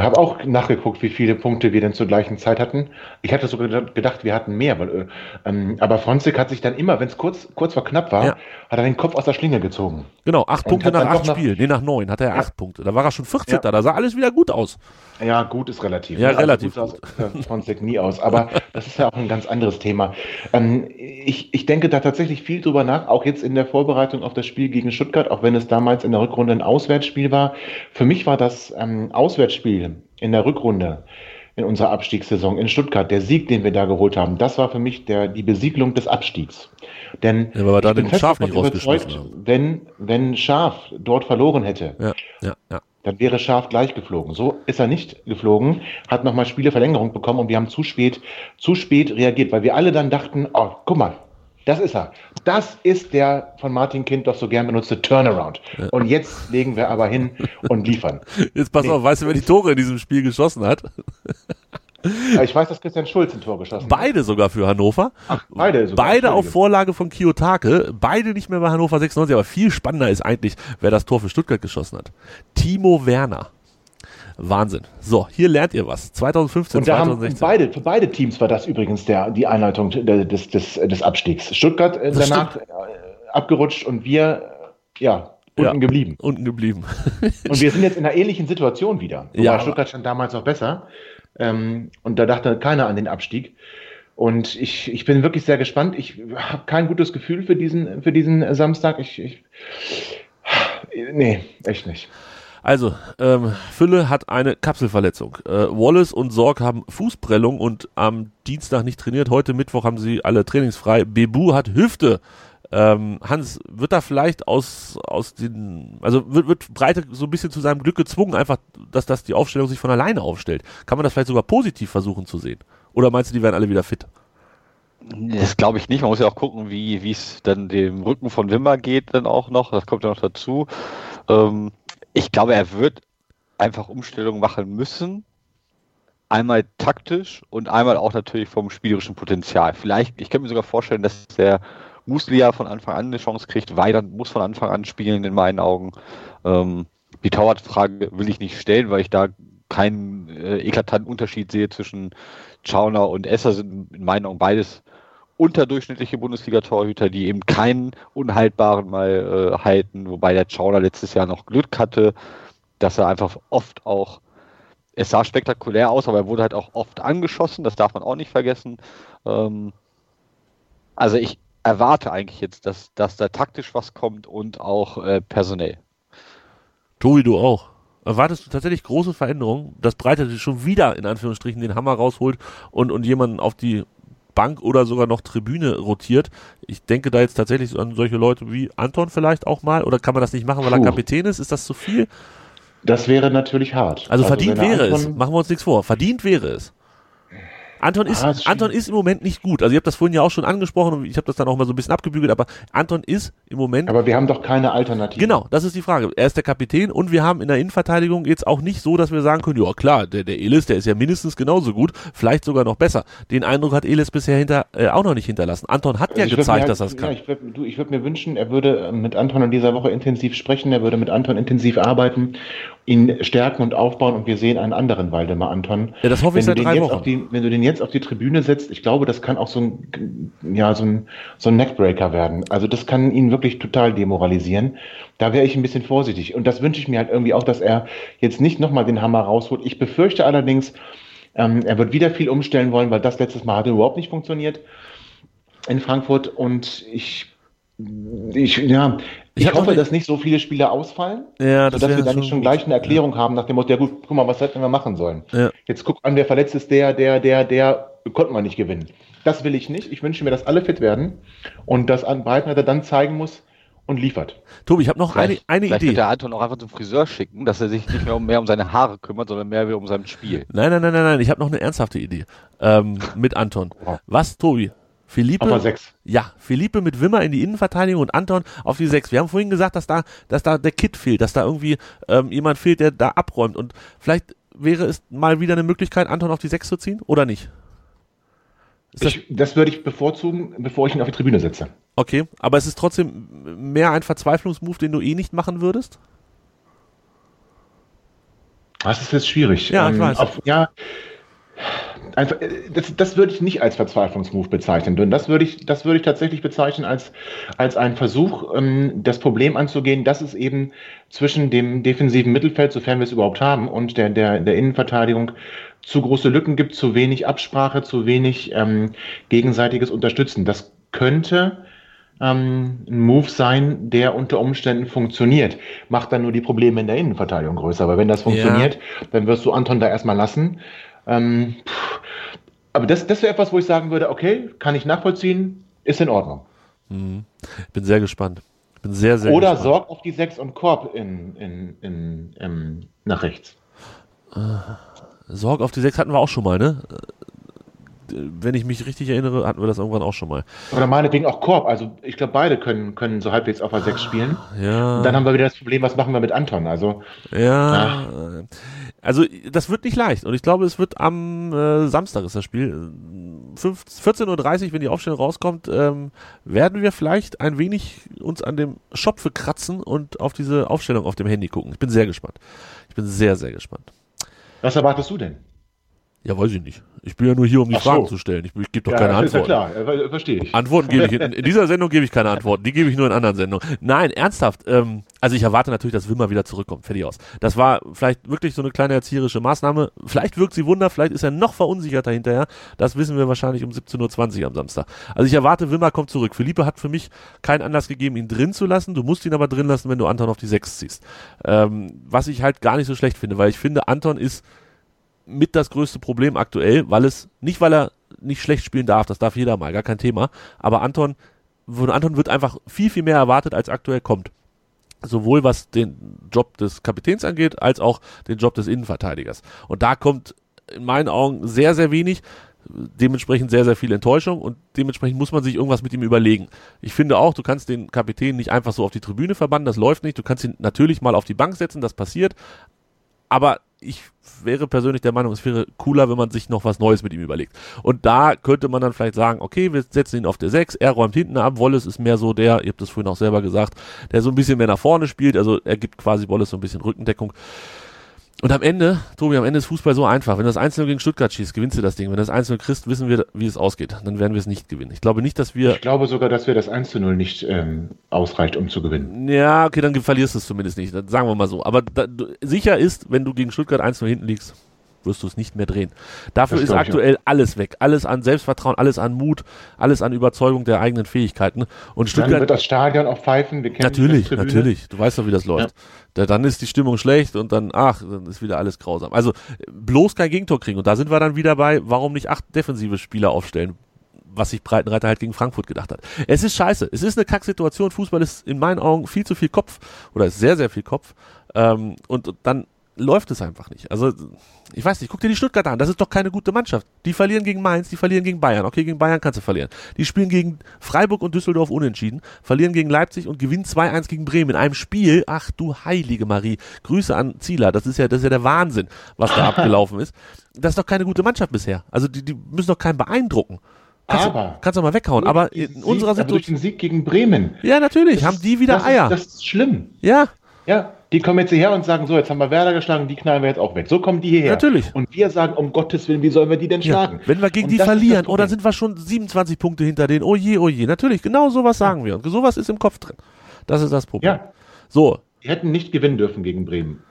D: habe auch nachgeguckt, wie viele Punkte wir denn zur gleichen Zeit hatten. Ich hatte sogar gedacht, wir hatten mehr. Weil, äh, ähm, aber Fronzek hat sich dann immer, wenn es kurz, kurz vor knapp war, ja. hat er den Kopf aus der Schlinge gezogen.
B: Genau, acht Punkte nach acht Spielen. Nee, nach neun hat er ja. acht Punkte. Da war er schon 14. Ja. Da sah alles wieder gut aus.
D: Ja, gut ist relativ.
B: Ja, also relativ.
D: Gut, gut. Fronzek nie aus. Aber [LAUGHS] das ist ja auch ein ganz anderes Thema. Ähm, ich, ich denke da tatsächlich viel drüber nach, auch jetzt in der Vorbereitung auf das Spiel gegen Stuttgart, auch wenn es damals in der Rückrunde ein Auswärtsspiel war. Für mich war das ähm, Auswärtsspiel in der Rückrunde in unserer Abstiegssaison in Stuttgart, der Sieg, den wir da geholt haben, das war für mich der, die Besiegelung des Abstiegs. Denn
B: ja, weil wir da den Schaf nicht überzeugt,
D: wenn, wenn Schaf dort verloren hätte,
B: ja, ja, ja.
D: dann wäre Schaf gleich geflogen. So ist er nicht geflogen, hat nochmal Spieleverlängerung bekommen und wir haben zu spät, zu spät reagiert, weil wir alle dann dachten, oh, guck mal, das ist er. Das ist der von Martin Kind doch so gern benutzte Turnaround. Ja. Und jetzt legen wir aber hin und liefern. [LAUGHS]
B: Jetzt pass nee. auf, weißt du, wer die Tore in diesem Spiel geschossen hat? [LAUGHS]
D: Ich weiß, dass Christian Schulz ein Tor geschossen
B: hat. Beide sogar für Hannover.
D: Ach, beide sogar.
B: Beide auf Vorlage von Kiyotake. Beide nicht mehr bei Hannover 96. Aber viel spannender ist eigentlich, wer das Tor für Stuttgart geschossen hat. Timo Werner. Wahnsinn. So, hier lernt ihr was. 2015,
D: und 2016. beide, für beide Teams war das übrigens der, die Einleitung des, des, des Abstiegs. Stuttgart äh, danach stimmt. Äh, abgerutscht und wir, äh, ja, unten ja, geblieben.
B: Unten geblieben. [LAUGHS]
D: und wir sind jetzt in einer ähnlichen Situation wieder. Ja. Stuttgart stand damals noch besser. Ähm, und da dachte keiner an den Abstieg. Und ich, ich bin wirklich sehr gespannt. Ich habe kein gutes Gefühl für diesen, für diesen Samstag. Ich, ich, nee, echt nicht.
B: Also, ähm, Fülle hat eine Kapselverletzung. Äh, Wallace und Sorg haben Fußprellung und am Dienstag nicht trainiert. Heute Mittwoch haben sie alle trainingsfrei. Bebu hat Hüfte. Ähm, Hans, wird da vielleicht aus, aus den, also wird, wird Breite so ein bisschen zu seinem Glück gezwungen, einfach, dass, dass die Aufstellung sich von alleine aufstellt. Kann man das vielleicht sogar positiv versuchen zu sehen? Oder meinst du, die werden alle wieder fit?
C: Das glaube ich nicht. Man muss ja auch gucken, wie es dann dem Rücken von Wimmer geht dann auch noch. Das kommt ja noch dazu. Ähm, ich glaube, er wird einfach Umstellungen machen müssen. Einmal taktisch und einmal auch natürlich vom spielerischen Potenzial. Vielleicht, ich könnte mir sogar vorstellen, dass der Muslia von Anfang an eine Chance kriegt. Weidand muss von Anfang an spielen, in meinen Augen. Ähm, die Torwartfrage will ich nicht stellen, weil ich da keinen äh, eklatanten Unterschied sehe zwischen Schauner und Esser sind in meinen Augen beides unterdurchschnittliche Bundesliga-Torhüter, die eben keinen unhaltbaren mal äh, halten, wobei der Schauner letztes Jahr noch Glück hatte, dass er einfach oft auch, es sah spektakulär aus, aber er wurde halt auch oft angeschossen, das darf man auch nicht vergessen. Ähm, also ich erwarte eigentlich jetzt, dass, dass da taktisch was kommt und auch äh, personell.
B: Tobi, du auch. Erwartest du tatsächlich große Veränderungen, dass Breiter schon wieder in Anführungsstrichen den Hammer rausholt und, und jemanden auf die Bank oder sogar noch Tribüne rotiert? Ich denke da jetzt tatsächlich an solche Leute wie Anton vielleicht auch mal. Oder kann man das nicht machen, weil
D: Puh.
B: er Kapitän ist? Ist das zu viel?
D: Das wäre natürlich hart.
B: Also, verdient
D: wenn er
B: wäre es.
D: Anton-
B: Machen wir uns nichts vor. Verdient wäre es. Anton ist,
D: Ah, ist
B: Anton ist im Moment nicht gut. Also ich habe das vorhin ja auch schon angesprochen und ich habe das dann auch mal so ein bisschen abgebügelt, aber Anton ist im Moment
D: Aber wir haben doch keine Alternative.
B: Genau, das ist die Frage. Er ist der Kapitän und wir haben in der Innenverteidigung jetzt auch nicht so, dass wir sagen können, ja klar, der, der Elis, der ist ja mindestens genauso gut, vielleicht sogar noch besser. Den Eindruck hat Elis bisher hinter, äh, auch noch nicht hinterlassen. Anton hat ja
D: Also würd
B: gezeigt,
D: halt,
B: dass er es kann.
D: Ja, ich würde würd mir wünschen, er würde mit Anton in dieser Woche intensiv sprechen, er würde mit Anton intensiv arbeiten, ihn stärken und aufbauen und wir sehen einen anderen Waldemar Anton.
B: Ja, das hoffe ich seit drei Wochen.
D: Die, wenn du den jetzt auf die Tribüne setzt, ich glaube, das kann auch so ein, ja, so ein, so ein Neckbreaker werden. Also das kann ihn wirklich total demoralisieren. Da wäre ich ein bisschen vorsichtig. Und das wünsche ich mir halt irgendwie auch, dass er jetzt nicht nochmal den Hammer rausholt. Ich befürchte allerdings, ähm, er wird wieder viel umstellen wollen, weil das letztes Mal hatte überhaupt nicht funktioniert in Frankfurt und ich, ich, ja,
B: Ich
D: ich, hoffe,
B: nicht-
D: dass nicht so viele Spieler ausfallen,
B: Ja, das
D: sodass wir dann
B: schon
D: nicht schon
B: gut.
D: gleich eine Erklärung haben nach dem Motto, ja gut, guck mal, was hätten wir machen sollen.
B: Ja.
D: Jetzt guck an, wer verletzt ist, der, der, der, der, konnten wir nicht gewinnen. Das will ich nicht. Ich wünsche mir, dass alle fit werden und dass an Breitenreiter dann zeigen muss und liefert.
B: Tobi, ich habe noch eine,
C: Vielleicht,
B: eine
C: vielleicht
B: Idee.
C: wird der Anton auch einfach zum Friseur schicken, dass er sich nicht mehr um, mehr um seine Haare kümmert, sondern mehr um sein Spiel.
B: Nein, nein, nein, nein, nein, ich habe noch eine ernsthafte Idee. Ähm, mit Anton. Was, Tobi? Philippe,
D: Sechs.
B: Ja, Philippe mit Wimmer in die Innenverteidigung und Anton auf die Sechs. Wir haben vorhin gesagt, dass da, dass da der Kit fehlt, dass da irgendwie ähm, jemand fehlt, der da abräumt. Und vielleicht wäre es mal wieder eine Möglichkeit, Anton auf die Sechs zu ziehen oder nicht? Das,
D: Ich, das würde ich bevorzugen, bevor ich ihn auf die Tribüne setze.
B: okay, aber es ist trotzdem mehr ein Verzweiflungsmove, den du eh nicht machen würdest?
D: Das ist jetzt schwierig.
B: Ja, ich weiß.
D: Auf, ja, einfach, äh, das, das würde ich nicht als Verzweiflungsmove bezeichnen, denn das würde ich, das würde ich tatsächlich bezeichnen als, als einen Versuch, ähm, das Problem anzugehen, dass es eben zwischen dem defensiven Mittelfeld, sofern wir es überhaupt haben, und der, der, der Innenverteidigung zu große Lücken gibt, zu wenig Absprache, zu wenig ähm, gegenseitiges Unterstützen. Das könnte ähm, ein Move sein, der unter Umständen funktioniert. Macht dann nur die Probleme in der Innenverteidigung größer. Aber wenn das funktioniert, dann wirst du Anton da erstmal lassen. Ähm, aber das, das wäre etwas, wo ich sagen würde, okay, kann ich nachvollziehen, ist in Ordnung.
B: Ich bin sehr gespannt. Ich bin sehr, sehr
D: Oder
B: gespannt.
D: sorg auf die 6 und Korb in, in, in, in, nach rechts.
B: Sorg auf die Sechs hatten wir auch schon mal, ne? Äh, Wenn ich mich richtig erinnere, hatten wir das irgendwann auch schon mal.
D: Oder meinetwegen auch Korb. Also ich glaube, beide können, können so halbwegs auf der 6 spielen.
B: Ja.
D: Und dann haben wir wieder das Problem, was machen wir mit Anton? Also
B: Ja, äh, also das wird nicht leicht und ich glaube, es wird am äh, Samstag ist das Spiel. Fünf- 14.30 Uhr, wenn die Aufstellung rauskommt, ähm, werden wir vielleicht ein wenig uns an dem Schopfe kratzen und auf diese Aufstellung auf dem Handy gucken. Ich bin sehr gespannt. Ich bin sehr, sehr gespannt.
D: was erwartest du denn?
B: Ja, weiß ich nicht. Ich bin ja nur hier, um die
D: Ach so.
B: Fragen zu stellen. Ich, ich gebe doch keine
D: ist ja
B: Antworten.
D: klar, verstehe ich.
B: Antworten gebe ich [LAUGHS] in, in dieser Sendung gebe ich keine Antworten, die gebe ich nur in anderen Sendungen. Nein, ernsthaft. Ähm, also ich erwarte natürlich, dass Wimmer wieder zurückkommt. Fertig aus. Das war vielleicht wirklich so eine kleine erzieherische Maßnahme. Vielleicht wirkt sie Wunder, vielleicht ist er noch verunsicherter hinterher. Das wissen wir wahrscheinlich um 17.20 Uhr am Samstag. Also ich erwarte, Wimmer kommt zurück. Philippe hat für mich keinen Anlass gegeben, ihn drin zu lassen. Du musst ihn aber drin lassen, wenn du Anton auf die Sechs ziehst. Ähm, was ich halt gar nicht so schlecht finde, weil ich finde, Anton ist mit das größte Problem aktuell, weil es, nicht weil er nicht schlecht spielen darf, das darf jeder mal, gar kein Thema, aber Anton, von Anton wird einfach viel, viel mehr erwartet, als aktuell kommt. Sowohl was den Job des Kapitäns angeht, als auch den Job des Innenverteidigers. Und da kommt in meinen Augen sehr, sehr wenig, dementsprechend sehr, sehr viel Enttäuschung und dementsprechend muss man sich irgendwas mit ihm überlegen. Ich finde auch, du kannst den Kapitän nicht einfach so auf die Tribüne verbannen, das läuft nicht. Du kannst ihn natürlich mal auf die Bank setzen, das passiert, aber ich wäre persönlich der Meinung, es wäre cooler, wenn man sich noch was Neues mit ihm überlegt. Und da könnte man dann vielleicht sagen, okay, wir setzen ihn auf der 6, er räumt hinten ab, Wallace ist mehr so der, ihr habt das vorhin auch selber gesagt, der so ein bisschen mehr nach vorne spielt, also er gibt quasi Wallace so ein bisschen Rückendeckung. Und am Ende, Tobi, am Ende ist Fußball so einfach. Wenn du das Einzelne gegen Stuttgart schießt, gewinnst du das Ding. Wenn du das Einzelne kriegst, wissen wir, wie es ausgeht. Dann werden wir es nicht gewinnen. Ich glaube nicht, dass wir.
D: Ich glaube sogar, dass wir das 1 zu 0 nicht ähm, ausreicht, um zu gewinnen.
B: Ja, okay, dann verlierst du es zumindest nicht. Dann sagen wir mal so. Aber da, sicher ist, wenn du gegen Stuttgart 1 0 hinten liegst, wirst du es nicht mehr drehen. Dafür ist aktuell alles weg. Alles an Selbstvertrauen, alles an Mut, alles an Überzeugung der eigenen Fähigkeiten. Und
D: Dann
B: Stuttgart.
D: wird das Stadion auch pfeifen. Wir kennen
B: Natürlich, natürlich. Du weißt doch, wie das läuft. Da, dann ist die Stimmung schlecht und dann, ach, dann ist wieder alles grausam. Also bloß kein Gegentor kriegen. Und da sind wir dann wieder bei, warum nicht acht defensive Spieler aufstellen? Was sich Breitenreiter halt gegen Frankfurt gedacht hat. Es ist scheiße. Es ist eine Kacksituation. Fußball ist in meinen Augen viel zu viel Kopf oder ist sehr, sehr viel Kopf. Ähm, und dann läuft es einfach nicht. Also, ich weiß nicht, guck dir die Stuttgarter an. Das ist doch keine gute Mannschaft. Die verlieren gegen Mainz, die verlieren gegen Bayern. Okay, gegen Bayern kannst du verlieren. Die spielen gegen Freiburg und Düsseldorf unentschieden, verlieren gegen Leipzig und gewinnen 2-1 gegen Bremen in einem Spiel. Ach du heilige Marie. Grüße an Zieler. Das ist ja, das ist ja der Wahnsinn, was da [LAUGHS] abgelaufen ist. Das ist doch keine gute Mannschaft bisher. Also, die, die müssen doch keinen beeindrucken. Kannst
D: Aber-
B: du, kannst du mal weghauen. Aber in
D: den
B: unserer
D: Sieg, aber durch
B: Situation.
D: den Sieg gegen Bremen.
B: Ja, natürlich, haben die wieder
D: das
B: Eier.
D: Ist, das ist schlimm.
B: ja,
D: Ja, die kommen jetzt hierher und sagen, so, jetzt haben wir Werder geschlagen, die knallen wir jetzt auch weg. So kommen die hierher.
B: Natürlich.
D: Und wir sagen, um Gottes Willen, wie sollen wir die denn
B: Ja,
D: schlagen?
B: wenn wir gegen
D: Und
B: die verlieren, oder sind wir schon 27 Punkte hinter denen? Oh je, oh je. Natürlich, genau sowas sagen wir. Und sowas ist im Kopf drin. Das ist das Problem.
D: Ja,
B: So,
D: die hätten nicht gewinnen dürfen gegen Bremen.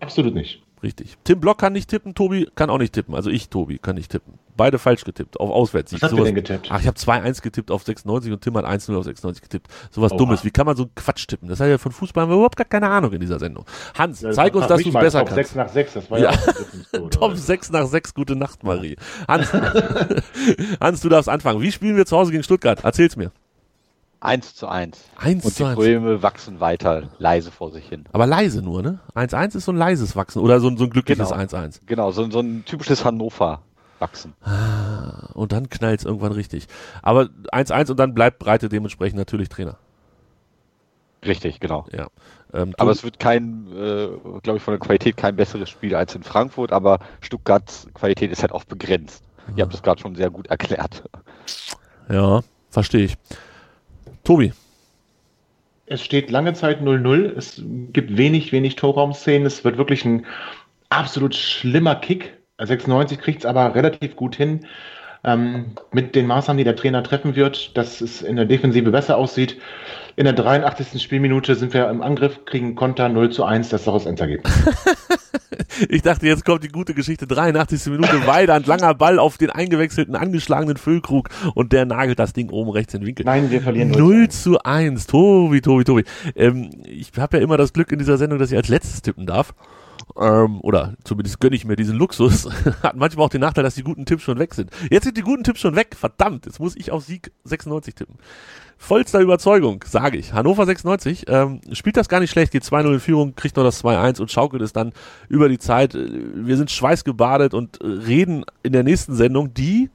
D: Absolut nicht.
B: Richtig. Tim Block kann nicht tippen, Tobi kann auch nicht tippen. Also ich, Tobi, kann nicht tippen. Beide falsch getippt, auf Auswärtssieg.
D: Was habt ihr denn getippt?
B: Ach, ich habe 2-1 getippt auf 96 und Tim hat 1-0 auf 96 getippt. Sowas
D: Oha.
B: Dummes. Wie kann man so einen Quatsch tippen? Das hat ja von Fußball haben wir überhaupt gar keine Ahnung in dieser Sendung. Hans, zeig uns,
D: Ach,
B: dass du es besser
D: Top
B: kannst.
D: 6 nach 6, das war
B: Ja.
D: ja, [LAUGHS] Difference
B: Top 6 nach 6, gute Nacht, Marie. Hans, [LAUGHS] Hans, du darfst anfangen. Wie spielen wir zu Hause gegen Stuttgart? Erzähl's mir.
C: 1 zu 1.
B: 1
C: Und
B: zu
C: die
B: 1.
C: Bäume wachsen weiter leise vor sich hin.
B: Aber leise nur, ne? 1-1 ist so ein leises Wachsen oder so ein, so ein glückliches
C: Genau.
B: 1-1.
C: Genau, so, so ein typisches Hannover-Wachsen.
B: Und dann knallt's irgendwann richtig. Aber 1-1 und dann bleibt Breite dementsprechend natürlich Trainer.
C: Richtig, genau.
B: Ja. Ähm,
C: Aber es wird kein, äh, glaube ich, von der Qualität kein besseres Spiel als in Frankfurt, aber Stuttgarts Qualität ist halt auch begrenzt. Ihr habt das gerade schon sehr gut erklärt.
B: ja, verstehe ich. Tobi,
D: Es steht lange Zeit 0-0. Es gibt wenig, wenig Torraumszenen. Es wird wirklich ein absolut schlimmer Kick. 96 kriegt es aber relativ gut hin. Ähm, mit den Maßnahmen, die der Trainer treffen wird, dass es in der Defensive besser aussieht. In der 83. Spielminute sind wir im Angriff, kriegen Konter 0 zu 1, das ist auch das Endergebnis. [LAUGHS]
B: ich dachte, jetzt kommt die gute Geschichte. 83. Minute, Weidand, langer Ball auf den eingewechselten, angeschlagenen Füllkrug und der nagelt das Ding oben rechts in den Winkel.
D: Nein, wir verlieren
B: 0 zu 1. Tobi, Tobi, Tobi. Ähm, ich habe ja immer das Glück in dieser Sendung, dass ich als letztes tippen darf. Ähm, oder zumindest gönne ich mir diesen Luxus. [LAUGHS] Hat manchmal auch den Nachteil, dass die guten Tipps schon weg sind. Jetzt sind die guten Tipps schon weg. Verdammt, jetzt muss ich auf Sieg 96 tippen. Vollster Überzeugung, sage ich. Hannover 96 ähm, spielt das gar nicht schlecht, geht 2-0 in Führung, kriegt noch das 2-1 und schaukelt es dann über die Zeit. Wir sind schweißgebadet und äh, reden in der nächsten Sendung, die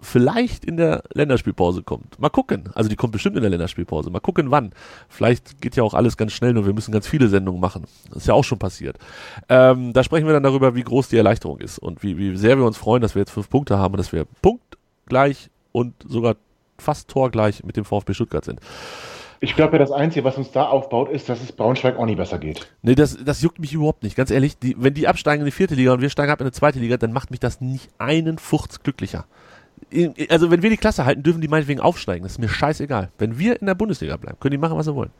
B: vielleicht in der Länderspielpause kommt. Mal gucken. Also die kommt bestimmt in der Länderspielpause. Mal gucken, wann. Vielleicht geht ja auch alles ganz schnell, nur wir müssen ganz viele Sendungen machen. Das ist ja auch schon passiert. Ähm, da sprechen wir dann darüber, wie groß die Erleichterung ist und wie, wie sehr wir uns freuen, dass wir jetzt fünf Punkte haben und dass wir punktgleich und sogar fast torgleich mit dem VfB Stuttgart sind.
D: Ich glaube, das Einzige, was uns da aufbaut, ist, dass es Braunschweig auch nie besser geht.
B: Nee, das, das juckt mich überhaupt nicht. Ganz ehrlich, die, wenn die absteigen in die vierte Liga und wir steigen ab in die zweite Liga, dann macht mich das nicht einen Furz glücklicher. Also wenn wir die Klasse halten, dürfen die meinetwegen aufsteigen. Das ist mir scheißegal. Wenn wir in der Bundesliga bleiben, können die machen, was sie wollen.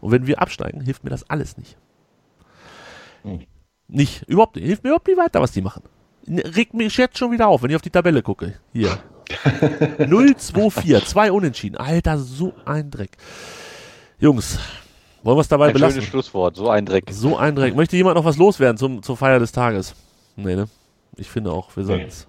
B: Und wenn wir absteigen, hilft mir das alles nicht.
D: Hm.
B: Nicht, überhaupt nicht. Hilft mir überhaupt nicht weiter, was die machen. Regt mich jetzt schon wieder auf, wenn ich auf die Tabelle gucke. Hier. [LAUGHS] 0-2-4, zwei Unentschieden. Alter, so ein Dreck. Jungs, wollen wir es dabei
C: Ein
B: belassen?
C: schönes Schlusswort, so ein Dreck.
B: So ein Dreck. Möchte jemand noch was loswerden zum, zur Feier des Tages? Nee, ne? Ich finde auch, wir sollten es.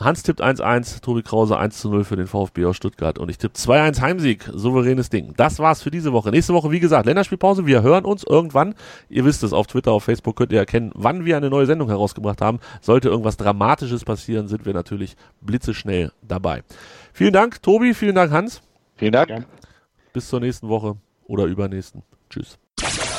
B: Hans tippt 1-1, Tobi Krause 1-0 für den VfB aus Stuttgart und ich tippe 2-1 Heimsieg. Souveränes Ding. Das war's für diese Woche. Nächste Woche, wie gesagt, Länderspielpause. Wir hören uns irgendwann. Ihr wisst es, auf Twitter, auf Facebook könnt ihr erkennen, wann wir eine neue Sendung herausgebracht haben. Sollte irgendwas Dramatisches passieren, sind wir natürlich blitzeschnell dabei. Vielen Dank, Tobi. Vielen Dank, Hans.
C: Vielen Dank.
B: Bis zur nächsten Woche oder übernächsten. Tschüss.